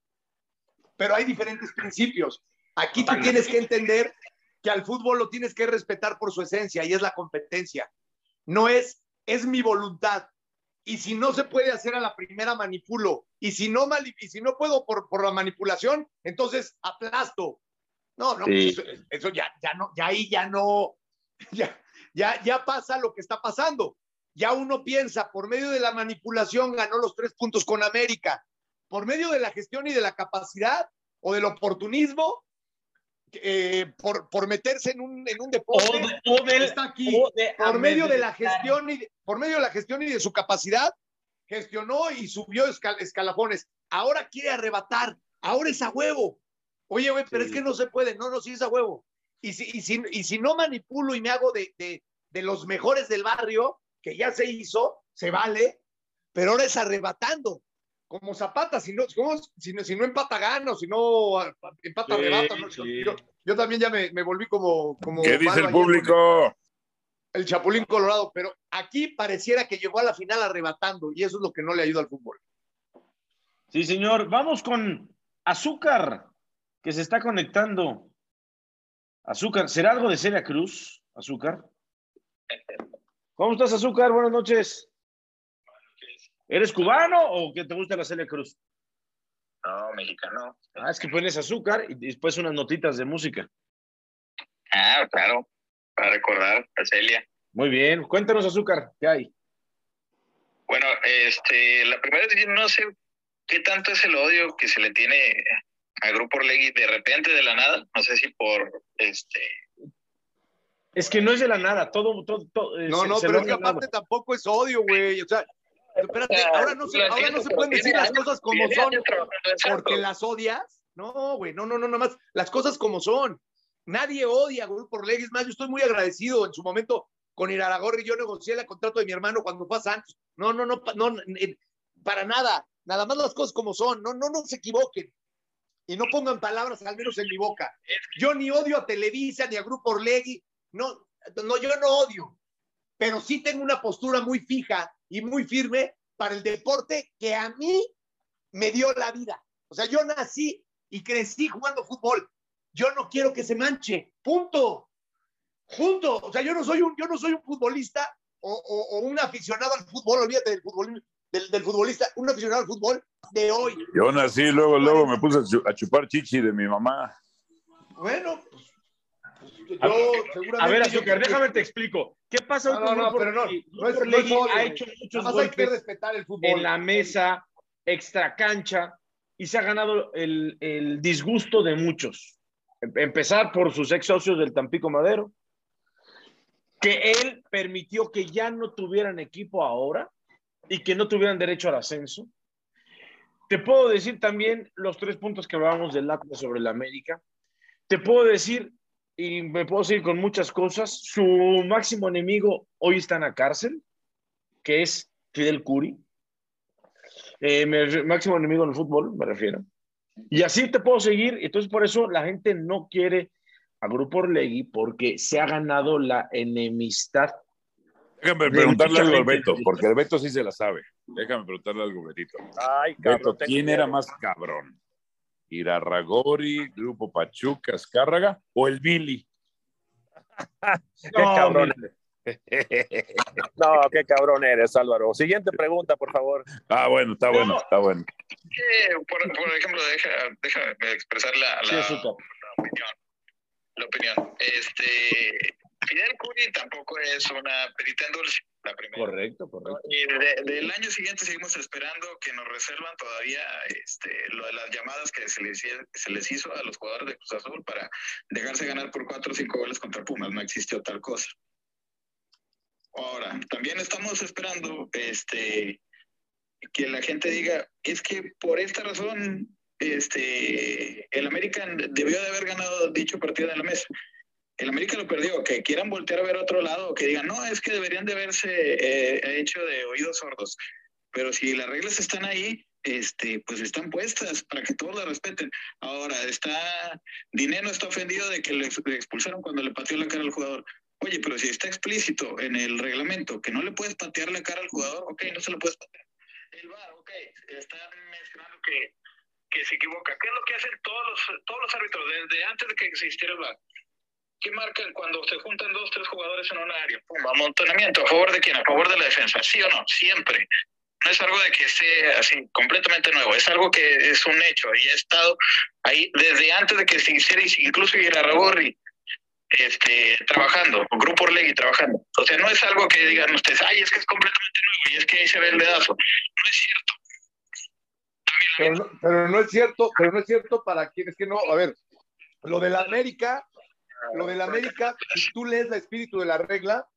Pero hay diferentes principios. Aquí tú tienes que entender que al fútbol lo tienes que respetar por su esencia y es la competencia. No es, es mi voluntad y si no se puede hacer a la primera manipulo, y si no, y si no puedo por, por la manipulación, entonces aplasto. No, no, pues eso, ya, ya no, ya ahí ya no, ya, ya, ya pasa lo que está pasando. Ya uno piensa, por medio de la manipulación ganó los tres puntos con América, por medio de la gestión y de la capacidad o del oportunismo, eh, por, por, meterse en un, en un deporte está aquí por medio de la gestión y por medio de la gestión y de su capacidad gestionó y subió escalafones. Ahora quiere arrebatar ahora es a huevo. Oye güey pero es que no se puede. No no sí es a huevo. Y si, y si, y si no manipulo y me hago de, de, de los mejores del barrio que ya se hizo se vale pero ahora es arrebatando como Zapata, si no, si, no, si no empata gano, si no empata rebata. Yo, también ya me, me volví como, como... ¿Qué dice el público? El Chapulín Colorado, pero aquí pareciera que llegó a la final arrebatando y eso es lo que no le ayuda al fútbol. Sí, señor. Vamos con Azúcar, que se está conectando. Azúcar, ¿será algo de Celia Cruz? Azúcar. ¿Cómo estás, Azúcar? Buenas noches. ¿Eres cubano o que te gusta la Celia Cruz? No, mexicano. Ah, es que pones azúcar y después unas notitas de música. Ah, claro, para recordar a Celia. Muy bien, cuéntanos azúcar, ¿qué hay? Bueno, este, la primera vez no sé qué tanto es el odio que se le tiene al Grupo Orlegui de repente, de la nada, no sé si por, este... Es que no es de la nada, todo... todo, todo no, no, pero es que aparte tampoco es odio, güey, o sea, espérate, ahora no se, ahora no se pueden decir las cosas como son porque las odias. No, güey, no, no, no, nada más. Las cosas como son. Nadie odia a Grupo Orlegui. más, yo estoy muy agradecido en su momento con Iraragorri. Yo negocié el contrato de mi hermano cuando fue a Santos. No, no, no, no, para nada. Nada más las cosas como son. No, no, no se equivoquen. Y no pongan palabras, al menos en mi boca. Yo ni odio a Televisa ni a Grupo Orlegui. no, no, yo no odio, pero sí tengo una postura muy fija y muy firme para el deporte que a mí me dio la vida. O sea, yo nací y crecí jugando fútbol. Yo no quiero que se manche. Punto. Punto. O sea, yo no soy un, yo no soy un futbolista o, o, un aficionado al fútbol, olvídate del, fútbol, del, del, futbolista, un aficionado al fútbol de hoy. Yo nací, luego, luego me puse a chupar chichi de mi mamá. Bueno, yo seguramente. A ver, Azúcar, déjame te explico. ¿Qué pasa no, no, no, pero no, no, es, no es ha hecho muchos golpes hay que respetar el fútbol. en la mesa, extra cancha, y se ha ganado el, el disgusto de muchos. Em, empezar por sus ex socios del Tampico Madero, que él permitió que ya no tuvieran equipo ahora y que no tuvieran derecho al ascenso. Te puedo decir también los tres puntos que hablábamos del Atlas sobre la América. Te puedo decir, y me puedo seguir con muchas cosas, su máximo enemigo hoy está en la cárcel, que es Fidel Curi. Eh, mi máximo enemigo en el fútbol, me refiero. Y así te puedo seguir. Entonces, por eso la gente no quiere a Grupo Orlegui porque se ha ganado la enemistad. Déjame preguntarle algo al Beto, porque el Beto sí se la sabe. Déjame preguntarle algo, Betito. Ay, cabrón. ¿Quién era más cabrón? ¿Irarragori, Grupo Pachuca, Escárraga o el Billy? qué cabrón eres. No, qué cabrón eres, Álvaro. Siguiente pregunta, por favor. Ah, bueno, está bueno, está bueno. Por, por ejemplo, déjame deja expresar la, la, la opinión la opinión. Este, Fidel Curi tampoco es una perita en dulce, la primera. Correcto, correcto. Y del año siguiente seguimos esperando que nos reservan todavía este, lo de las llamadas que se les, se les hizo a los jugadores de Cruz Azul para dejarse ganar por cuatro o cinco goles contra Pumas. No existió tal cosa. Ahora, también estamos esperando este, que la gente diga, es que por esta razón este, el American debió de haber ganado dicho partido en la mesa. El América lo perdió, que quieran voltear a ver otro lado, que digan, no, es que deberían de haberse eh, hecho de oídos sordos. Pero si las reglas están ahí, este, pues están puestas para que todos las respeten. Ahora, está, Dinero está ofendido de que le, expulsaron cuando le pateó la cara al jugador. Oye, pero si está explícito en el reglamento que no le puedes patear la cara al jugador, ok, no se lo puedes patear. El VAR, ok, están mencionando que que se equivoca. ¿Qué es lo que hacen todos los, todos los árbitros desde antes de que existiera el VAR? ¿Qué marcan cuando se juntan dos, tres jugadores en un área? Pum, amontonamiento. ¿A favor de quién? A favor de la defensa. ¿Sí o no? Siempre. No es algo de que sea así completamente nuevo, es algo que es un hecho y ha estado ahí desde antes de que se hiciera, incluso Irarragorri este, trabajando, o Grupo Orlegui trabajando. O sea, no es algo que digan ustedes, ay, es que es completamente nuevo y es que ahí se ve el dedazo. No es cierto. Pero no, pero no es cierto, pero no es cierto para quienes que no. A ver, lo de la América, lo de la América, si tú lees el espíritu de la regla,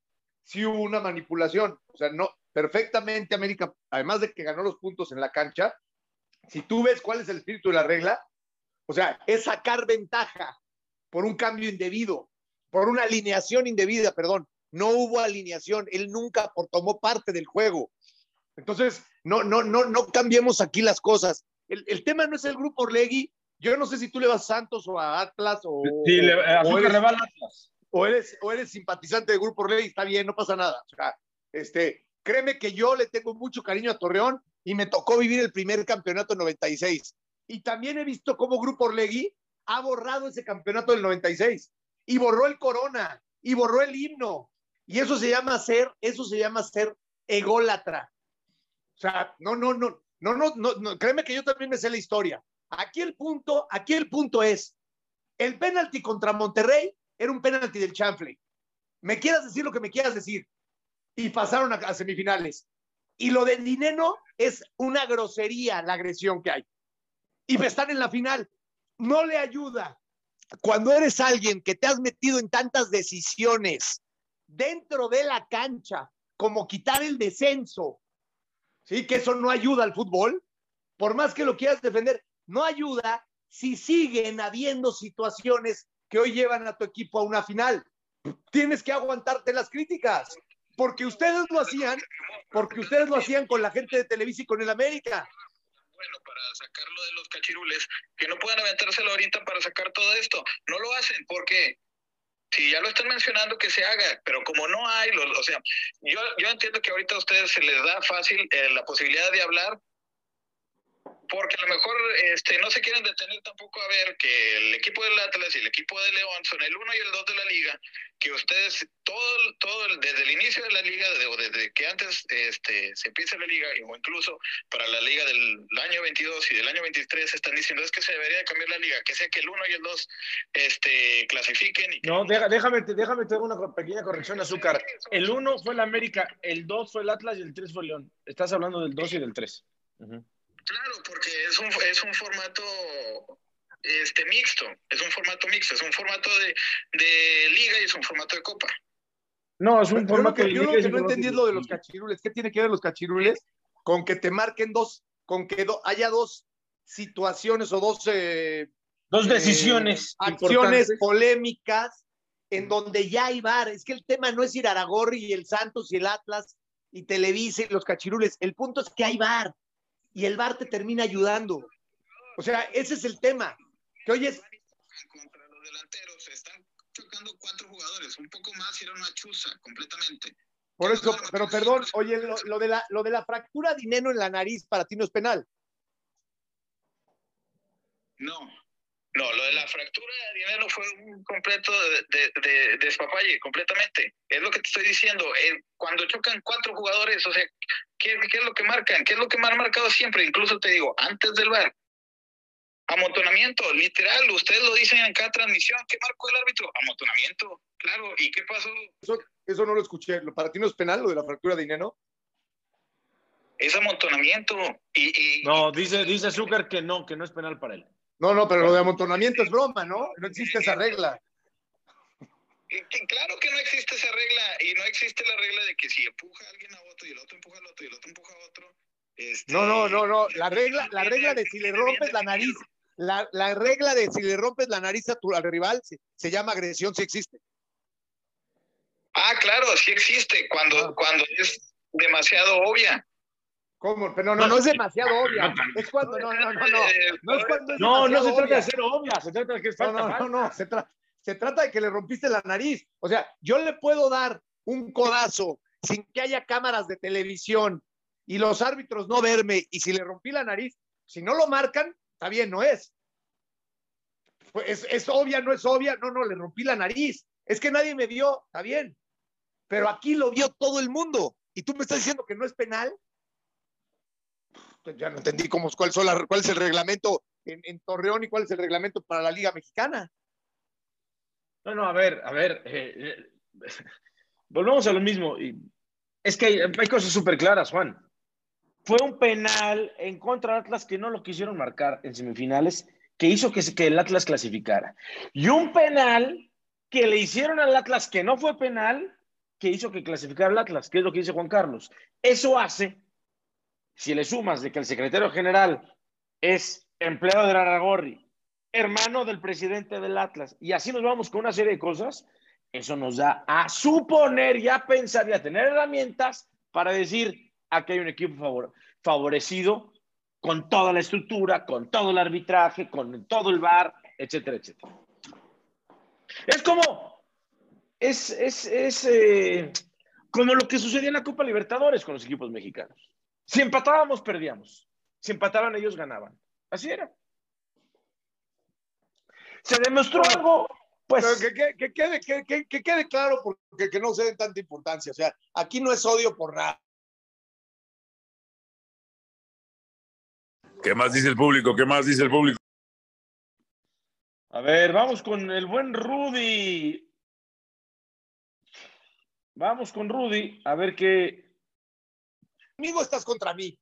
sí hubo una manipulación. O sea, no, perfectamente América, además de que ganó los puntos en la cancha, si tú ves cuál es el espíritu de la regla, o sea, es sacar ventaja por un cambio indebido, por una alineación indebida, perdón. No hubo alineación, él nunca tomó parte del juego. Entonces, no, no, no, no cambiemos aquí las cosas. El, el tema no es el grupo Orlegui. Yo no sé si tú le vas a Santos o a Atlas o, sí, le, o, eres, Atlas. o, eres, o eres simpatizante del grupo Orlegui, está bien, no pasa nada. O sea, este, créeme que yo le tengo mucho cariño a Torreón y me tocó vivir el primer campeonato en 96. Y también he visto cómo Grupo Orlegui ha borrado ese campeonato del 96 y borró el Corona y borró el himno. Y eso se llama ser, eso se llama ser ególatra. O sea, no, no, no, no, no, no, créeme que yo también me sé la historia. Aquí el punto, aquí el punto es, el penalti contra Monterrey era un penalti del chanfle. Me quieras decir lo que me quieras decir. Y pasaron a, semifinales. Y lo de Dineno es una grosería la agresión que hay. Y están en la final. No le ayuda. Cuando eres alguien que te has metido en tantas decisiones dentro de la cancha, como quitar el descenso, ¿sí? Que eso no ayuda al fútbol, por más que lo quieras defender, no ayuda si siguen habiendo situaciones que hoy llevan a tu equipo a una final. Tienes que aguantarte las críticas, porque ustedes lo hacían, porque ustedes lo hacían con la gente de Televisa y con el América. Bueno, para sacarlo de los cachirules, que no puedan aventárselo ahorita para sacar todo esto. No lo hacen, ¿por qué? si ya lo están mencionando, que se haga, pero como no hay, o sea, yo, yo entiendo que ahorita a ustedes se les da fácil eh, la posibilidad de hablar, porque a lo mejor este, no se quieren detener tampoco a ver que el equipo del Atlas y el equipo de León son el 1 y el 2 de la liga, que ustedes, todo, todo desde el inicio de la liga, o desde que antes este, se empieza la liga, o incluso para la liga del año 22 y del año 23, están diciendo es que se debería cambiar la liga, que sea que el 1 y el 2 este, clasifiquen. Y no, déjame, déjame te una pequeña corrección, Azúcar. El 1 fue el América, el 2 fue el Atlas y el 3 fue el León. Estás hablando del 2 y del 3. Claro, porque es un, es un formato este mixto, es un formato mixto, es un formato de, de liga y es un formato de copa. No, es un formato de Yo lo que no entendí es lo de los cachirules. ¿Qué tiene que ver los cachirules con que te marquen dos, con que haya dos situaciones o dos... Eh, dos decisiones. Eh, acciones polémicas en donde ya hay bar. Es que el tema no es ir a Aragorri y el Santos y el Atlas y Televisa y los cachirules. El punto es que hay bar y el VAR te termina ayudando. O sea, ese es el tema. Que oyes. Contra los delanteros están chocando cuatro jugadores, un poco más y era una chuza completamente. Por eso, pero perdón, oye, lo, de la, lo de la fractura de dinero en la nariz para ti no es penal. No, no, lo de la fractura de dinero fue un completo de, de, despapalle, completamente. Es lo que te estoy diciendo. Eh, cuando chocan cuatro jugadores, o sea, ¿qué, es lo que marcan? ¿Qué es lo que me han marcado siempre? Incluso te digo, antes del bar. Amontonamiento, literal, ustedes lo dicen en cada transmisión. ¿Qué marcó el árbitro? Amontonamiento, claro. ¿Y qué pasó? Eso, eso no lo escuché. ¿Para ti no es penal lo de la fractura de dinero? Es amontonamiento. Y, no, dice, dice Zucker que no, que no es penal para él. No, no, pero lo de amontonamiento es broma, ¿no? No existe esa regla. Claro que no existe esa regla y no existe la regla de que si empuja a alguien a otro y el otro empuja al otro y el otro empuja a otro. Este, no, no, no, no. La regla, la regla de si le rompes la nariz, la, la regla de si le rompes la nariz a tu, al rival se, se llama agresión, sí existe. Ah, claro, sí existe cuando, ah. cuando es demasiado obvia. ¿Cómo? Pero no, no, no es demasiado obvia. Es cuando, no, no, no, no. No es cuando No, no se trata de ser obvia, se trata de que es falta. No, no, no, se, se trata de que le rompiste la nariz. O sea, yo le puedo dar un codazo sin que haya cámaras de televisión y los árbitros no verme y si le rompí la nariz, si no lo marcan, está bien, no es. Pues es, es obvia, no es obvia, no, no, le rompí la nariz. Es que nadie me vio, está bien. Pero aquí lo vio todo el mundo. Y tú me estás diciendo que no es penal ya no entendí cómo, cuál, cuál es el reglamento en, Torreón y cuál es el reglamento para la Liga Mexicana. No, no, a ver, a ver, eh, eh, volvemos a lo mismo. Es que hay, cosas súper claras, Juan. Fue un penal en contra de Atlas que no lo quisieron marcar en semifinales, que hizo que, que el Atlas clasificara. Y un penal que le hicieron al Atlas que no fue penal, que hizo que clasificara el Atlas, que es lo que dice Juan Carlos. Eso hace si le sumas de que el secretario general es empleado de Aragorri, hermano del presidente del Atlas, y así nos vamos con una serie de cosas, eso nos da a suponer y a pensar y a tener herramientas para decir, aquí hay un equipo favorecido con toda la estructura, con todo el arbitraje, con todo el bar, etcétera, etcétera. Es como, es, es, es eh, como lo que sucedía en la Copa Libertadores con los equipos mexicanos. Si empatábamos, perdíamos. Si empataban, ellos ganaban. Así era. Se demostró algo, pues. que, quede, que, quede, claro, porque que no se den tanta importancia. O sea, aquí no es odio por nada. ¿Qué más dice el público? ¿Qué más dice el público? A ver, vamos con el buen Rudy. Vamos con Rudy, a ver qué, conmigo estás contra mí.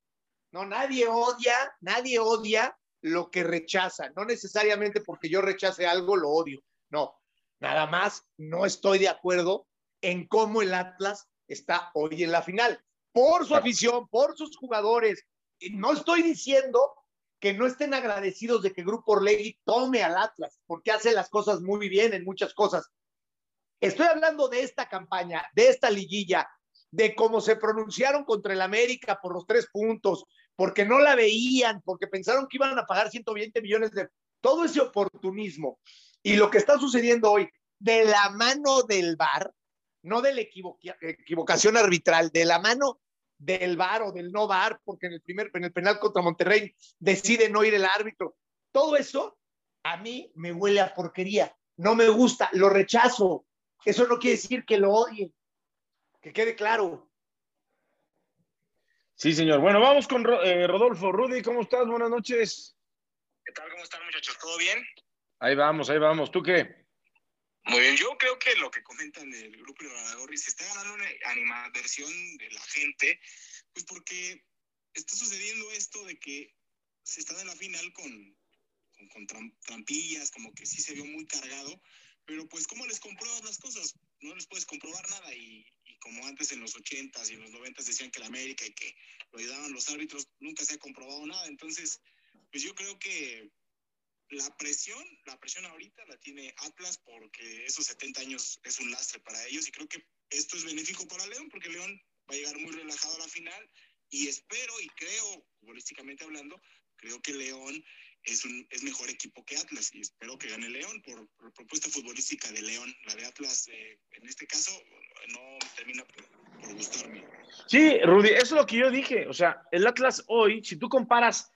No, nadie odia, nadie odia lo que rechaza. No necesariamente porque yo rechace algo lo odio. No, nada más no estoy de acuerdo en cómo el Atlas está hoy en la final. Por su afición, por sus jugadores. No estoy diciendo que no estén agradecidos de que Grupo Orlegui tome al Atlas, porque hace las cosas muy bien en muchas cosas. Estoy hablando de esta campaña, de esta liguilla, de cómo se pronunciaron contra el América por los tres puntos, porque no la veían, porque pensaron que iban a pagar 120 millones de... Todo ese oportunismo. Y lo que está sucediendo hoy, de la mano del VAR, no de la equivocación arbitral, de la mano del VAR o del no VAR, porque en el primer en el penal contra Monterrey decide no ir el árbitro. Todo eso a mí me huele a porquería. No me gusta, lo rechazo. Eso no quiere decir que lo odie. Que quede claro. Sí, señor. Bueno, vamos con eh, Rodolfo. Rudy, ¿cómo estás? Buenas noches. ¿Qué tal? ¿Cómo están, muchachos? ¿Todo bien? Ahí vamos, ahí vamos. ¿Tú qué? Muy bien, yo creo que lo que comentan el grupo de se está ganando una animadversión de la gente, pues porque está sucediendo esto de que se está en la final con, con, trampillas, como que sí se vio muy cargado, pero pues ¿cómo les compruebas las cosas? No les puedes comprobar nada y como antes en los 80s y en los 90s decían que la América y que lo ayudaban los árbitros, nunca se ha comprobado nada, entonces pues yo creo que la presión, la presión ahorita la tiene Atlas porque esos 70 años es un lastre para ellos y creo que esto es benéfico para León porque León va a llegar muy relajado a la final y espero y creo, futbolísticamente hablando, creo que León es un es mejor equipo que Atlas y espero que gane León por, propuesta futbolística de León. La de Atlas, eh, en este caso, no termina por, por gustarme. Sí, Rudy, eso es lo que yo dije. O sea, el Atlas hoy, si tú comparas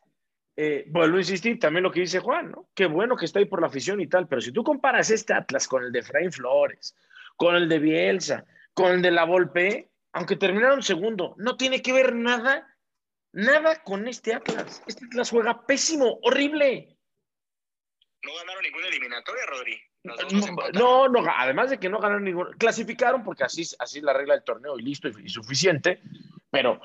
eh, vuelvo a insistir, también lo que dice Juan, ¿no? Qué bueno que está ahí por la afición y tal, pero si tú comparas este Atlas con el de Efraín Flores, con el de Bielsa, con el de la Volpe, aunque terminaron segundo, no tiene que ver nada, nada con este Atlas. Este Atlas juega pésimo, horrible. No ganaron ninguna eliminatoria, Rodri. No, no, además de que no ganaron ninguna, clasificaron porque así, así es la regla del torneo y listo y, y suficiente, pero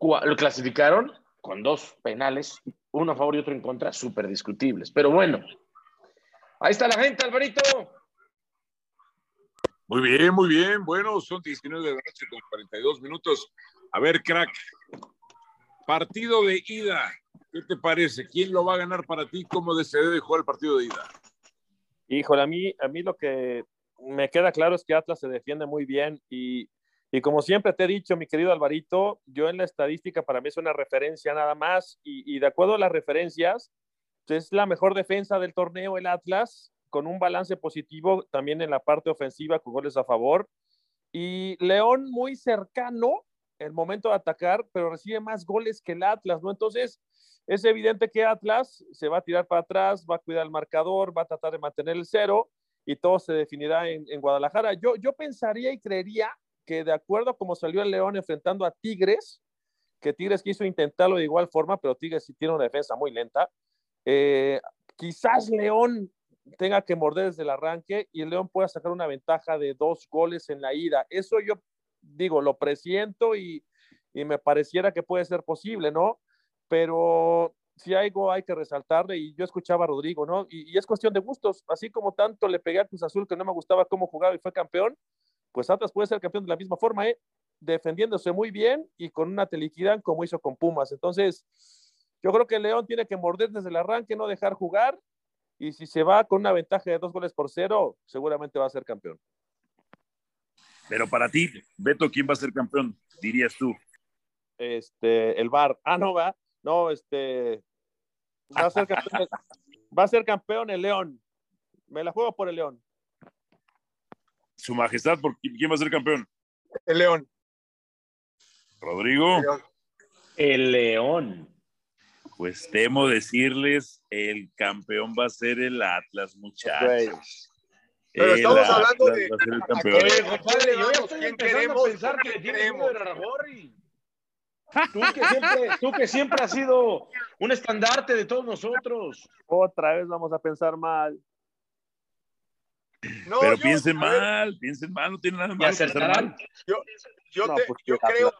lo clasificaron con dos penales, uno a favor y otro en contra, súper discutibles. Pero bueno, ahí está la gente, Alvarito. Muy bien, muy bien. Bueno, son 19 de la noche con 42 minutos. A ver, crack, partido de ida. ¿Qué te parece? ¿Quién lo va a ganar para ti? ¿Cómo se debe el partido de ida? Híjole, a mí, a mí lo que me queda claro es que Atlas se defiende muy bien y y como siempre te he dicho, mi querido Alvarito, yo en la estadística para mí es una referencia nada más y, de acuerdo a las referencias, es la mejor defensa del torneo el Atlas, con un balance positivo también en la parte ofensiva con goles a favor. Y León muy cercano el momento de atacar, pero recibe más goles que el Atlas, ¿no? Entonces, es evidente que Atlas se va a tirar para atrás, va a cuidar el marcador, va a tratar de mantener el cero y todo se definirá en, en Guadalajara. Yo, yo pensaría y creería que de acuerdo a cómo salió el León enfrentando a Tigres, que Tigres quiso intentarlo de igual forma, pero Tigres sí tiene una defensa muy lenta, eh, quizás León tenga que morder desde el arranque y León pueda sacar una ventaja de dos goles en la ida. Eso yo digo, lo presiento y, y me pareciera que puede ser posible, ¿no? Pero si algo hay que resaltarle, y yo escuchaba a Rodrigo, ¿no? Y, y, es cuestión de gustos, así como tanto le pegué a Cruz Azul que no me gustaba cómo jugaba y fue campeón, pues Atlas puede ser campeón de la misma forma, ¿eh? defendiéndose muy bien y con una teliquidad como hizo con Pumas. Entonces, yo creo que León tiene que morder desde el arranque, no dejar jugar, y si se va con una ventaja de dos goles por cero, seguramente va a ser campeón. Pero para ti, Beto, ¿quién va a ser campeón? Dirías tú. Este, el Bar. Ah, no, va. No, este. Va a ser campeón, va a ser campeón el León. Me la juego por el León. Su Majestad, ¿por quién va a ser campeón? El León. Rodrigo. El León. Pues temo decirles, el campeón va a ser el Atlas, muchachos. Pero estamos el hablando de. A compadre, yo ya estoy empezando a pensar que tiene uno de Raragorri. Tú que, siempre, tú que siempre has sido un estandarte de todos nosotros. Otra vez vamos a pensar mal. No, pero yo, piensen mal, piensen mal, no tiene nada acertarán. Yo, yo, No, te- pues, yo creo,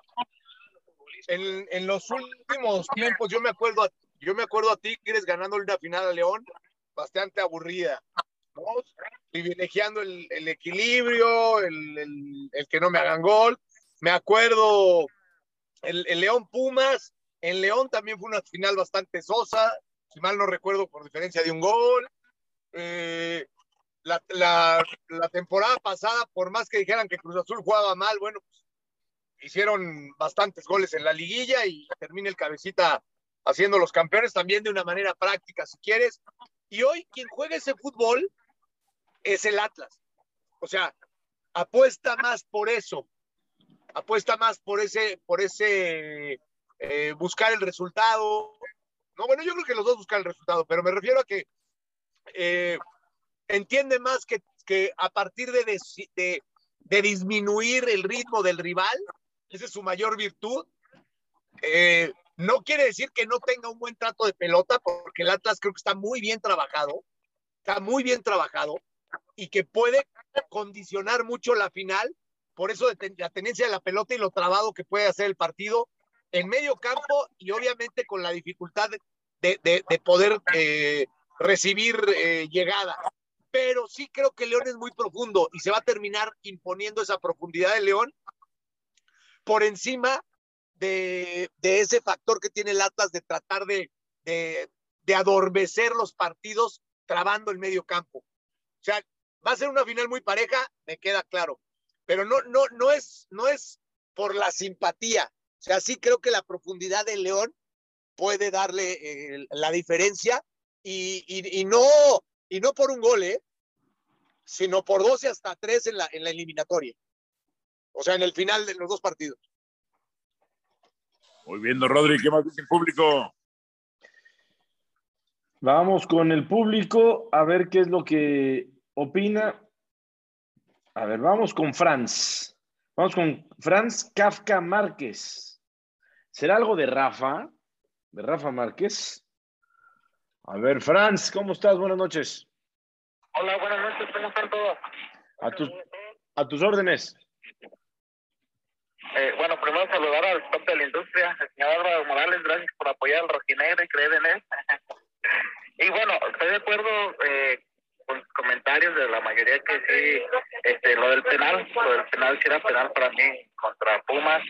en, en los últimos tiempos, yo me acuerdo, a, yo me acuerdo a Tigres ganando una final a León, bastante aburrida, privilegiando el, el equilibrio, el, el- el que no me hagan gol. Me acuerdo el, el León Pumas, en León también fue una final bastante sosa, si mal no recuerdo, por diferencia de un gol. Eh, la, la, la temporada pasada, por más que dijeran que Cruz Azul jugaba mal, bueno, pues, hicieron bastantes goles en la liguilla y termina el cabecita haciendo los campeones también de una manera práctica, si quieres. Y hoy quien juega ese fútbol es el Atlas. O sea, apuesta más por eso. Apuesta más por ese, por ese eh, buscar el resultado. No, bueno, yo creo que los dos buscan el resultado, pero me refiero a que eh, entiende más que, que a partir de, de, de, disminuir el ritmo del rival, esa es su mayor virtud. Eh, no quiere decir que no tenga un buen trato de pelota, porque el Atlas creo que está muy bien trabajado, está muy bien trabajado y que puede condicionar mucho la final, por eso la tenencia de la pelota y lo trabado que puede hacer el partido en medio campo y obviamente con la dificultad de, de, de poder eh, recibir eh, llegada. Pero sí creo que León es muy profundo y se va a terminar imponiendo esa profundidad de León por encima de, de ese factor que tiene el Atlas de tratar de, de, de adormecer los partidos trabando el medio campo. O sea, va a ser una final muy pareja, me queda claro. Pero no, no, no es, no es por la simpatía. O sea, sí creo que la profundidad de León puede darle eh, la diferencia y, y, no, y no por un gol, ¿eh? sino por 12 hasta 3 en la, en la eliminatoria. O sea, en el final de los dos partidos. Muy bien, Rodri, ¿qué más dice el público? Vamos con el público a ver qué es lo que opina. A ver, vamos con Franz. Vamos con Franz Kafka Márquez. ¿Será algo de Rafa? ¿De Rafa Márquez? A ver, Franz, ¿cómo estás? Buenas noches. Hola, buenas noches, ¿cómo están todos? A tus, a tus órdenes. Eh, bueno, primero saludar al top de la industria, el señor Álvaro Morales, gracias por apoyar al rojinegro y creer en él. Y bueno, estoy de acuerdo eh, con comentarios de la mayoría que sí, este, lo del penal, lo del penal sí era penal para mí contra Pumas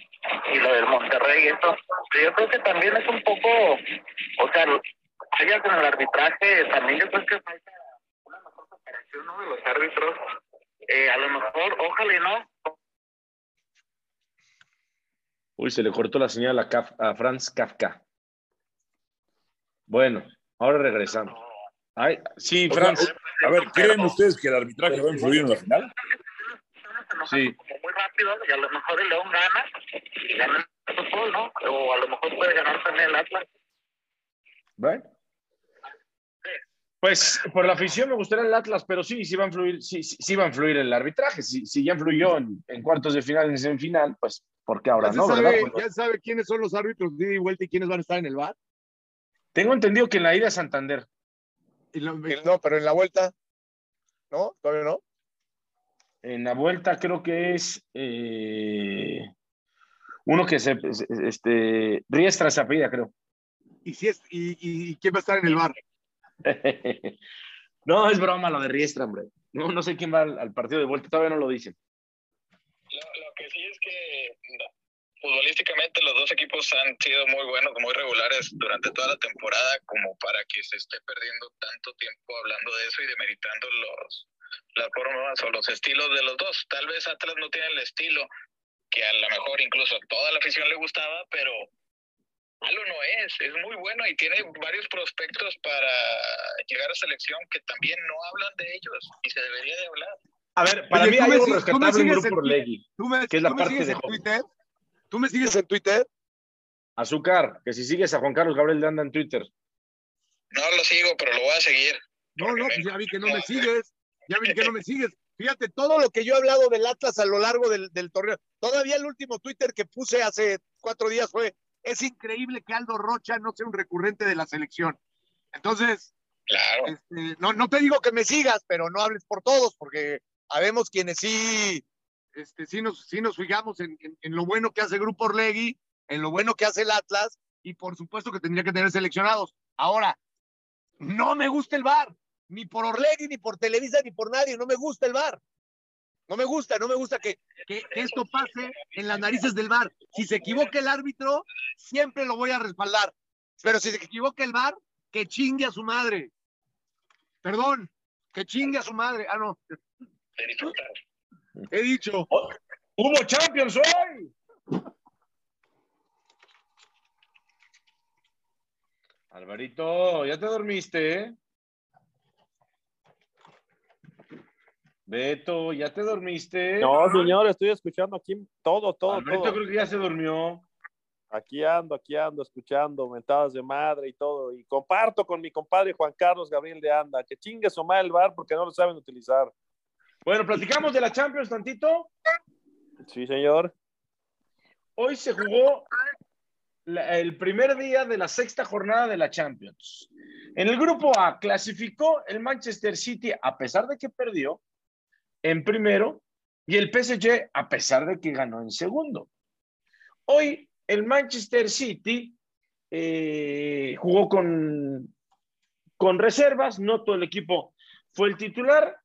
y lo del Monterrey, eso. Pero yo creo que también es un poco, o sea, fallas en el arbitraje, también yo creo que falta una mejor preparación ¿no? de los árbitros. Eh, a lo mejor, ojalá y no. Uy, se le cortó la señal a, Kaf, a Franz Kafka. Bueno, ahora regresamos. Ay, sí, O Franz. sea, a ver, ¿creen ustedes que el arbitraje va a influir en la final? Sí. Como muy rápido y a lo mejor el León gana y gana el fútbol, ¿no? O a lo mejor puede ganar también el Atlas. Bueno. Pues por la afición me gustaría el Atlas, pero sí, sí va a influir, sí, sí, sí va a influir el arbitraje. Si, si ya influyó en, en, cuartos de final, en semifinal, pues ¿por qué ahora ¿Ya no? sabe, ¿verdad? Pues, ¿Ya sabe quiénes son los árbitros de ida y vuelta y quiénes van a estar en el bar? Tengo entendido que en la ida a Santander. Y lo- no, pero en la vuelta. ¿No? ¿Todavía no? En la vuelta creo que es eh, uno que se, este, Riestra se apellida, creo. ¿Y, si es, y, y, y quién va a estar en el bar? no, es broma lo de Riestra, hombre. No, no sé quién va al, al partido de vuelta, todavía no lo dicen. Lo, lo que sí es que futbolísticamente los dos equipos han sido muy buenos, muy regulares durante toda la temporada, como para que se esté perdiendo tanto tiempo hablando de eso y demeritando los, las formas o los estilos de los dos. Tal vez Atlas no tiene el estilo que a lo mejor incluso a toda la afición le gustaba, pero malo no es, es muy bueno y tiene varios prospectos para llegar a selección que también no hablan de ellos y se debería de hablar. A ver, para Oye, mí hay algo rescatable en Grupo Orlegui, ¿Tú me, que es la parte de. Twitter? ¿Tú me sigues en Twitter? Azúcar, que si sigues a Juan Carlos Gabriel de anda en Twitter. No lo sigo, pero lo voy a seguir. No, no, pues ya vi que no me sigues. Ya vi que no me sigues. Fíjate, todo lo que yo he hablado del Atlas a lo largo del, del torneo. Todavía el último Twitter que puse hace cuatro días fue, es increíble que Aldo Rocha no sea un recurrente de la selección. Entonces, Claro. este, no, no te digo que me sigas, pero no hables por todos, porque habemos quienes sí, este, sí, nos, nos fijamos en, en- lo bueno que hace Grupo Orlegui, en lo bueno que hace el Atlas, y por supuesto que tendría que tener seleccionados. Ahora, no me gusta el VAR, ni por Orlegui, ni por Televisa, ni por nadie, no me gusta el VAR. No me gusta, no me gusta que, que esto pase en las narices del VAR. Si se equivoca el árbitro, siempre lo voy a respaldar. Pero si se equivoca el VAR, que chingue a su madre. Perdón, que chingue a su madre. Ah, no. He dicho. ¡Hubo Champions hoy! Alvarito, ya te dormiste, ¿eh? Beto, ¿ya te dormiste? No, señor, estoy escuchando aquí todo, todo, Alberto todo. creo que ya se durmió. Aquí ando, aquí ando, escuchando mentadas de madre y todo. Y comparto con mi compadre Juan Carlos Gabriel de Anda, que chingue su madre el bar porque no lo saben utilizar. Bueno, platicamos de la Champions tantito. Sí, señor. Hoy se jugó la- el primer día de la sexta jornada de la Champions. En el grupo A clasificó el Manchester City a pesar de que perdió en primero y el PSG a pesar de que ganó en segundo. Hoy el Manchester City eh, jugó con, con reservas, no todo el equipo fue el titular,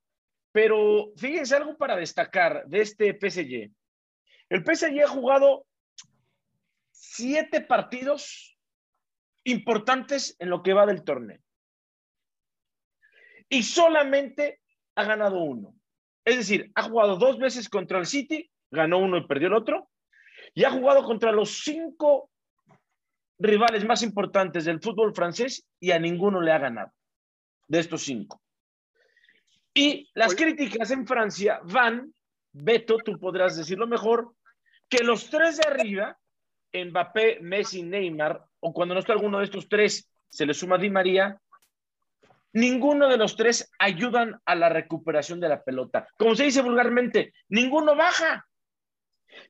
pero fíjense algo para destacar de este PSG. El PSG ha jugado siete partidos importantes en lo que va del torneo. Y solamente ha ganado uno. Es decir, ha jugado dos veces contra el City, ganó uno y perdió el otro. Y ha jugado contra los cinco rivales más importantes del fútbol francés y a ninguno le ha ganado de estos cinco. Y las críticas en Francia van, Beto, tú podrás decirlo mejor, que los tres de arriba, Mbappé, Messi, Neymar, o cuando no está alguno de estos tres, se le suma Di María, ninguno de los tres ayudan a la recuperación de la pelota. Como se dice vulgarmente, ninguno baja.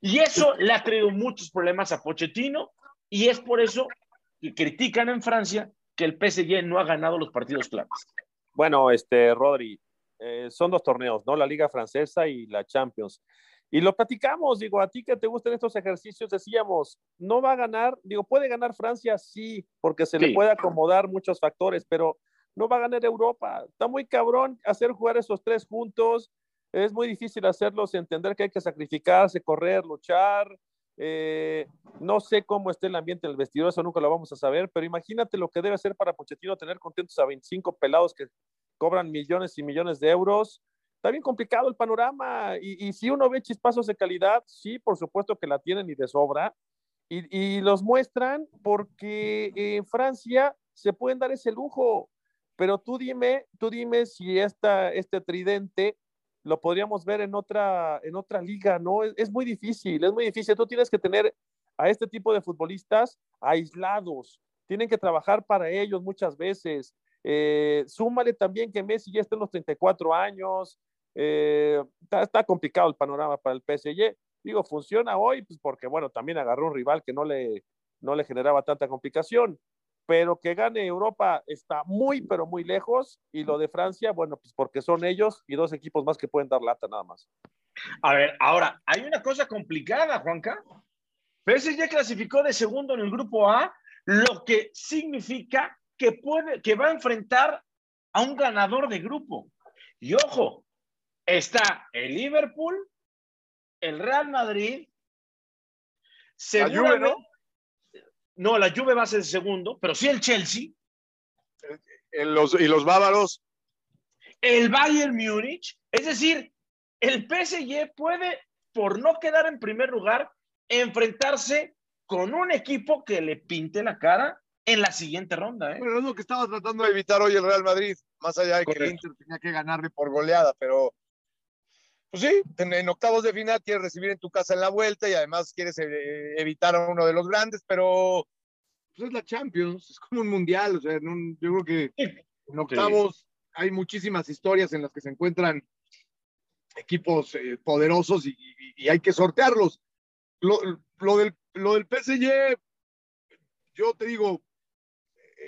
Y eso le ha traído muchos problemas a Pochettino y es por eso que critican en Francia que el PSG no ha ganado los partidos claves. Bueno, este, Rodri, eh, son dos torneos, ¿no? La Liga Francesa y la Champions. Y lo platicamos, digo, a ti que te gustan estos ejercicios, decíamos, no va a ganar, digo, puede ganar Francia, sí, porque se Sí. le puede acomodar muchos factores, pero no va a ganar Europa. Está muy cabrón hacer jugar esos tres juntos. Es muy difícil hacerlos, entender que hay que sacrificarse, correr, luchar. Eh, no sé cómo está el ambiente en el vestidor, eso nunca lo vamos a saber, pero imagínate lo que debe ser para Pochettino tener contentos a 25 pelados que cobran millones y millones de euros. Está bien complicado el panorama y, si uno ve chispazos de calidad, sí, por supuesto que la tienen y de sobra. Y, los muestran porque en Francia se pueden dar ese lujo. Pero tú dime, tú dime si esta, este tridente lo podríamos ver en otra, en otra liga, ¿no? Es muy difícil, es muy difícil. Tú tienes que tener a este tipo de futbolistas aislados, tienen que trabajar para ellos muchas veces. Eh, súmale también que Messi ya está en los 34 años, eh, está, está, complicado el panorama para el PSG. Digo, funciona hoy, pues porque, bueno, también agarró un rival que no le, no le generaba tanta complicación, pero que gane Europa está muy, pero muy lejos, y lo de Francia, bueno, pues porque son ellos y dos equipos más que pueden dar lata nada más. A ver, ahora, hay una cosa complicada, Juanca. PSG clasificó de segundo en el grupo A, lo que significa que, puede, que va a enfrentar a un ganador de grupo. Y ojo, está el Liverpool, el Real Madrid, la Juve, ¿no? no, la Juve va a ser el segundo, pero sí el Chelsea. En los, y los bávaros. El Bayern Múnich. Es decir, el PSG puede, por no quedar en primer lugar, enfrentarse con un equipo que le pinte la cara en la siguiente ronda. ¿eh? Bueno, es lo que estaba tratando de evitar hoy el Real Madrid, más allá de Correcto. que el Inter tenía que ganarle por goleada, pero pues sí, en, en, octavos de final quieres recibir en tu casa en la vuelta y además quieres eh, evitar a uno de los grandes, pero pues es la Champions, es como un mundial, o sea, yo creo que en octavos sí. hay muchísimas historias en las que se encuentran equipos eh, poderosos y, y, y, hay que sortearlos. Lo, lo, del, lo del PSG, yo te digo,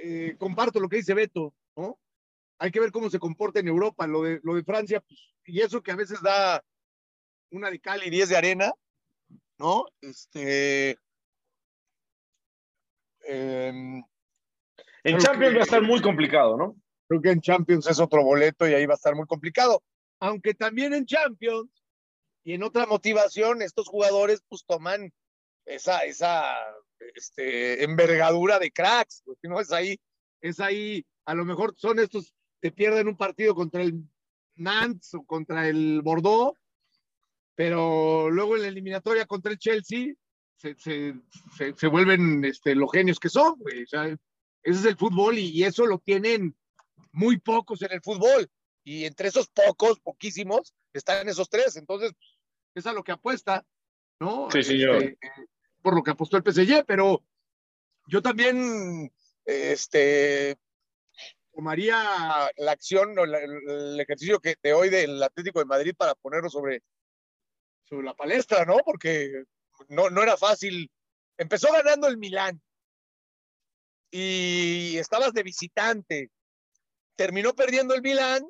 eh, comparto lo que dice Beto, ¿no? Hay que ver cómo se comporta en Europa. Lo de, lo de Francia, pues, y eso que a veces da una de cal y diez de arena, ¿no? Este. Eh, en Champions que, va a estar muy complicado, ¿no? Creo que en Champions es otro boleto y ahí va a estar muy complicado. Aunque también en Champions y en otra motivación, estos jugadores pues toman esa, esa este, envergadura de cracks, ¿no? Es ahí, es ahí, a lo mejor son estos, te pierden un partido contra el Nantes o contra el Bordeaux, pero luego en la eliminatoria contra el Chelsea se, se, se, se vuelven este, los genios que son, güey. O sea, ese es el fútbol y, y, eso lo tienen muy pocos en el fútbol. Y entre esos pocos, poquísimos, están esos tres. Entonces, es a lo que apuesta, ¿no? Sí, señor. Este, por lo que apostó el PSG, pero yo también, este, tomaría la acción o el ejercicio que de hoy del Atlético de Madrid para ponerlo sobre, sobre la palestra, ¿no? Porque no, no era fácil. Empezó ganando el Milán y estabas de visitante. Terminó perdiendo el Milán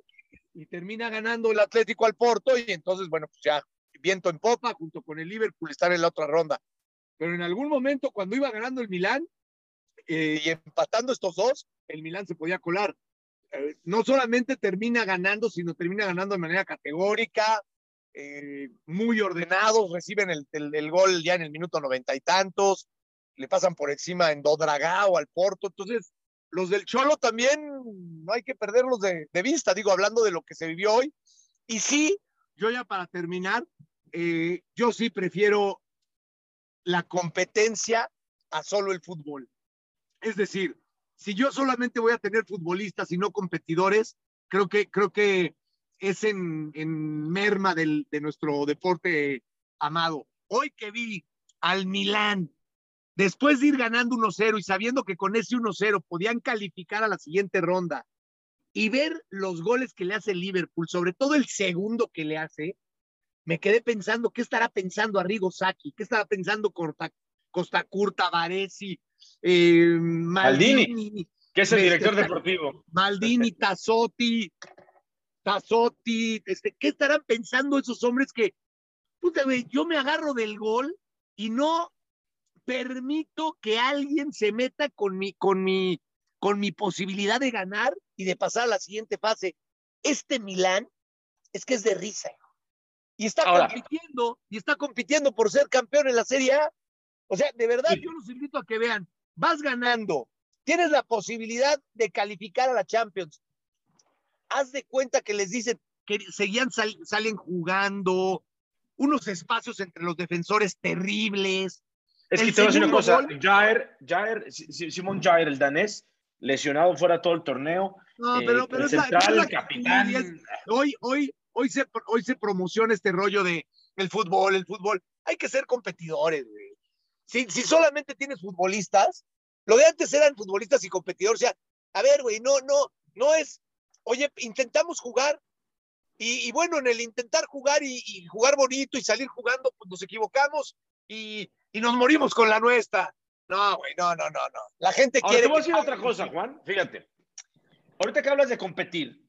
y termina ganando el Atlético al Porto y entonces, bueno, pues ya viento en popa junto con el Liverpool estar en la otra ronda. Pero en algún momento cuando iba ganando el Milán eh, y empatando estos dos, el Milán se podía colar. Eh, no solamente termina ganando, sino termina ganando de manera categórica, eh, muy ordenados, reciben el, el- gol ya en el minuto noventa y tantos, le pasan por encima en Dodragao al Porto. Entonces, los del Cholo también no hay que perderlos de, de vista, digo, hablando de lo que se vivió hoy. Y sí, yo ya para terminar, eh, yo sí prefiero la competencia a solo el fútbol. Es decir, si yo solamente voy a tener futbolistas y no competidores, creo que, creo que es en, en merma del, de nuestro deporte amado. Hoy que vi al Milán, después de ir ganando 1-0 y sabiendo que con ese 1-0 podían calificar a la siguiente ronda y ver los goles que le hace Liverpool, sobre todo el segundo que le hace, me quedé pensando, ¿qué estará pensando Arrigo Sacchi? ¿Qué estará pensando Costa, Costa Curta, Varesi, eh, Maldini, Que es el Me- director deportivo. Maldini, Tassotti, Tassotti, este, ¿qué estarán pensando esos hombres que, puta, güey, yo me agarro del gol y no permito que alguien se meta con mi, con mi, con mi posibilidad de ganar y de pasar a la siguiente fase? Este Milán es que es de risa. hijo. Y está Ahora. compitiendo, y está compitiendo por ser campeón en la Serie A. O sea, de verdad, Sí. yo los invito a que vean, vas ganando, tienes la posibilidad de calificar a la Champions. Haz de cuenta que les dicen que seguían sal- salen jugando, unos espacios entre los defensores terribles. Es que te voy a decir una cosa. gol- Jair, Jair, Si- Si- Simón Jair, el danés, lesionado fuera todo el torneo. No, Eh, pero, es la- central, es la el capitán. hoy, hoy, hoy se, hoy se promociona este rollo de el fútbol, el fútbol. Hay que ser competidores, güey. Si, si solamente tienes futbolistas, lo de antes eran futbolistas y competidores. O sea, a ver, güey, no, no, no es, oye, intentamos jugar y, y bueno, en el intentar jugar y, y jugar bonito y salir jugando, pues nos equivocamos y, y nos morimos con la nuestra. No, güey, no, no, no, no. La gente Ahora, quiere. te voy a que decir otra cosa, Juan. Fíjate. Ahorita que hablas de competir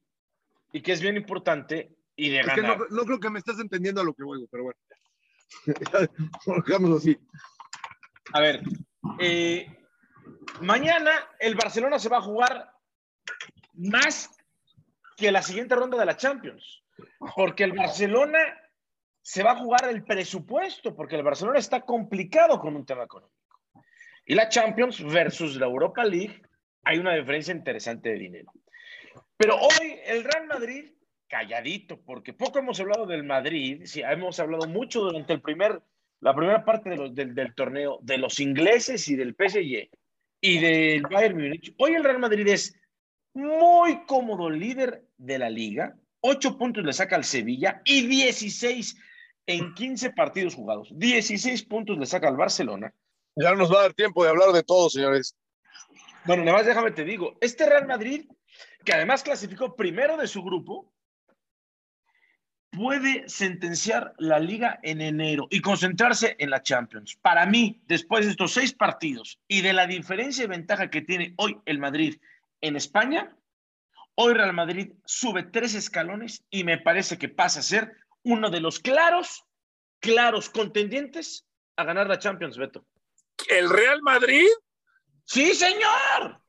y que es bien importante y de Es que ganar. no, no creo que me estés entendiendo a lo que voy, pero bueno. Dejamos así. A ver, eh, mañana el Barcelona se va a jugar más que la siguiente ronda de la Champions, porque el Barcelona se va a jugar el presupuesto, porque el Barcelona está complicado con un tema económico. Y la Champions versus la Europa League, hay una diferencia interesante de dinero. Pero hoy el Real Madrid, calladito, porque poco hemos hablado del Madrid, sí, hemos hablado mucho durante el primer la primera parte de los- del, del torneo de los ingleses y del PSG y del Bayern Múnich. Hoy el Real Madrid es muy cómodo líder de la liga. Ocho puntos le saca al Sevilla y 16 en 15 partidos jugados. 16 puntos le saca al Barcelona. Ya no nos va a dar tiempo de hablar de todo, señores. Bueno, nada más déjame te digo, este Real Madrid, que además clasificó primero de su grupo, puede sentenciar la liga en enero y concentrarse en la Champions. Para mí, después de estos seis partidos y de la diferencia de ventaja que tiene hoy el Madrid en España, hoy Real Madrid sube tres escalones y me parece que pasa a ser uno de los claros, claros contendientes a ganar la Champions, Beto. ¿El Real Madrid? Sí, señor.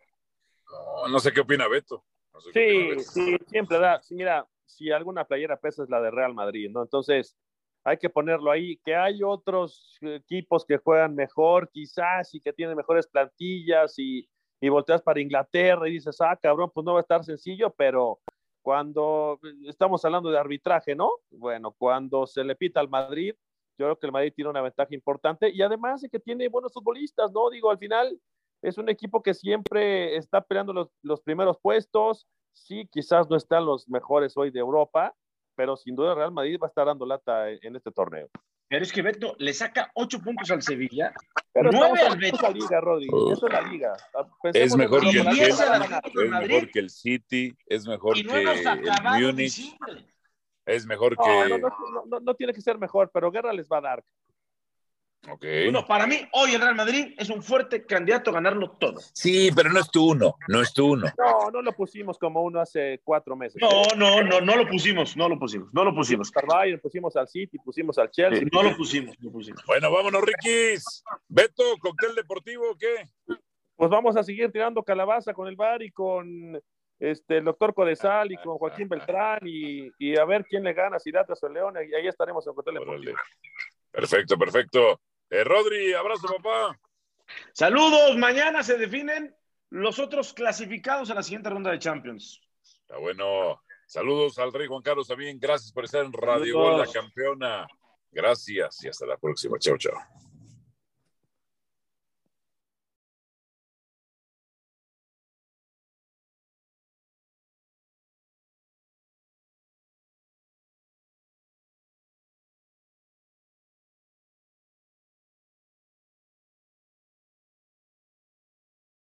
No, no sé qué opina Beto. No sé qué opina Sí, Beto. sí, siempre da. Sí, mira, si alguna playera pesa es la de Real Madrid, ¿no? Entonces, hay que ponerlo ahí. Que hay otros equipos que juegan mejor, quizás, y que tienen mejores plantillas, y, y volteas para Inglaterra y dices, ah, cabrón, pues no va a estar sencillo, pero cuando estamos hablando de arbitraje, ¿no? Bueno, cuando se le pita al Madrid, yo creo que el Madrid tiene una ventaja importante y además de que tiene buenos futbolistas, ¿no? Digo, al final es un equipo que siempre está peleando los, los primeros puestos, Sí, quizás no están los mejores hoy de Europa, pero sin duda Real Madrid va a estar dando lata en, en este torneo. Pero es que Beto le saca ocho puntos al Sevilla. Pero Nueve estamos al esa Betis. liga, Rodri. Oh. Eso es la liga. Es Pensemos en mejor que el la Chelsea, es mejor que el City, es mejor Y no que el Múnich, es mejor que... no, no, no, no, no tiene que ser mejor, pero Guerra les va a dar. Ok. Bueno, para mí, hoy el Real Madrid es un fuerte candidato a ganarlo todo. Sí, pero no es tu uno, no es tu uno. No, no lo pusimos como uno hace cuatro meses. No, no, no, no lo pusimos, no lo pusimos, no lo pusimos. Al Bayern, pusimos al City, pusimos al Chelsea. No lo pusimos, no lo pusimos. Bueno, vámonos, Riquis. Beto, cóctel deportivo, o ¿qué? Pues vamos a seguir tirando calabaza con el Bar y con este, el doctor Codesal y con Joaquín Beltrán y, y a ver quién le gana, si Datas o León, y ahí estaremos en Órale. Deportivo. Perfecto, perfecto. Eh, Rodri, abrazo, papá. Saludos, mañana se definen los otros clasificados a la siguiente ronda de Champions. Está bueno. Saludos al Rey Juan Carlos también. Gracias por estar en Radio Gol, la Saludos. campeona. Gracias y hasta la próxima. Chao, chao.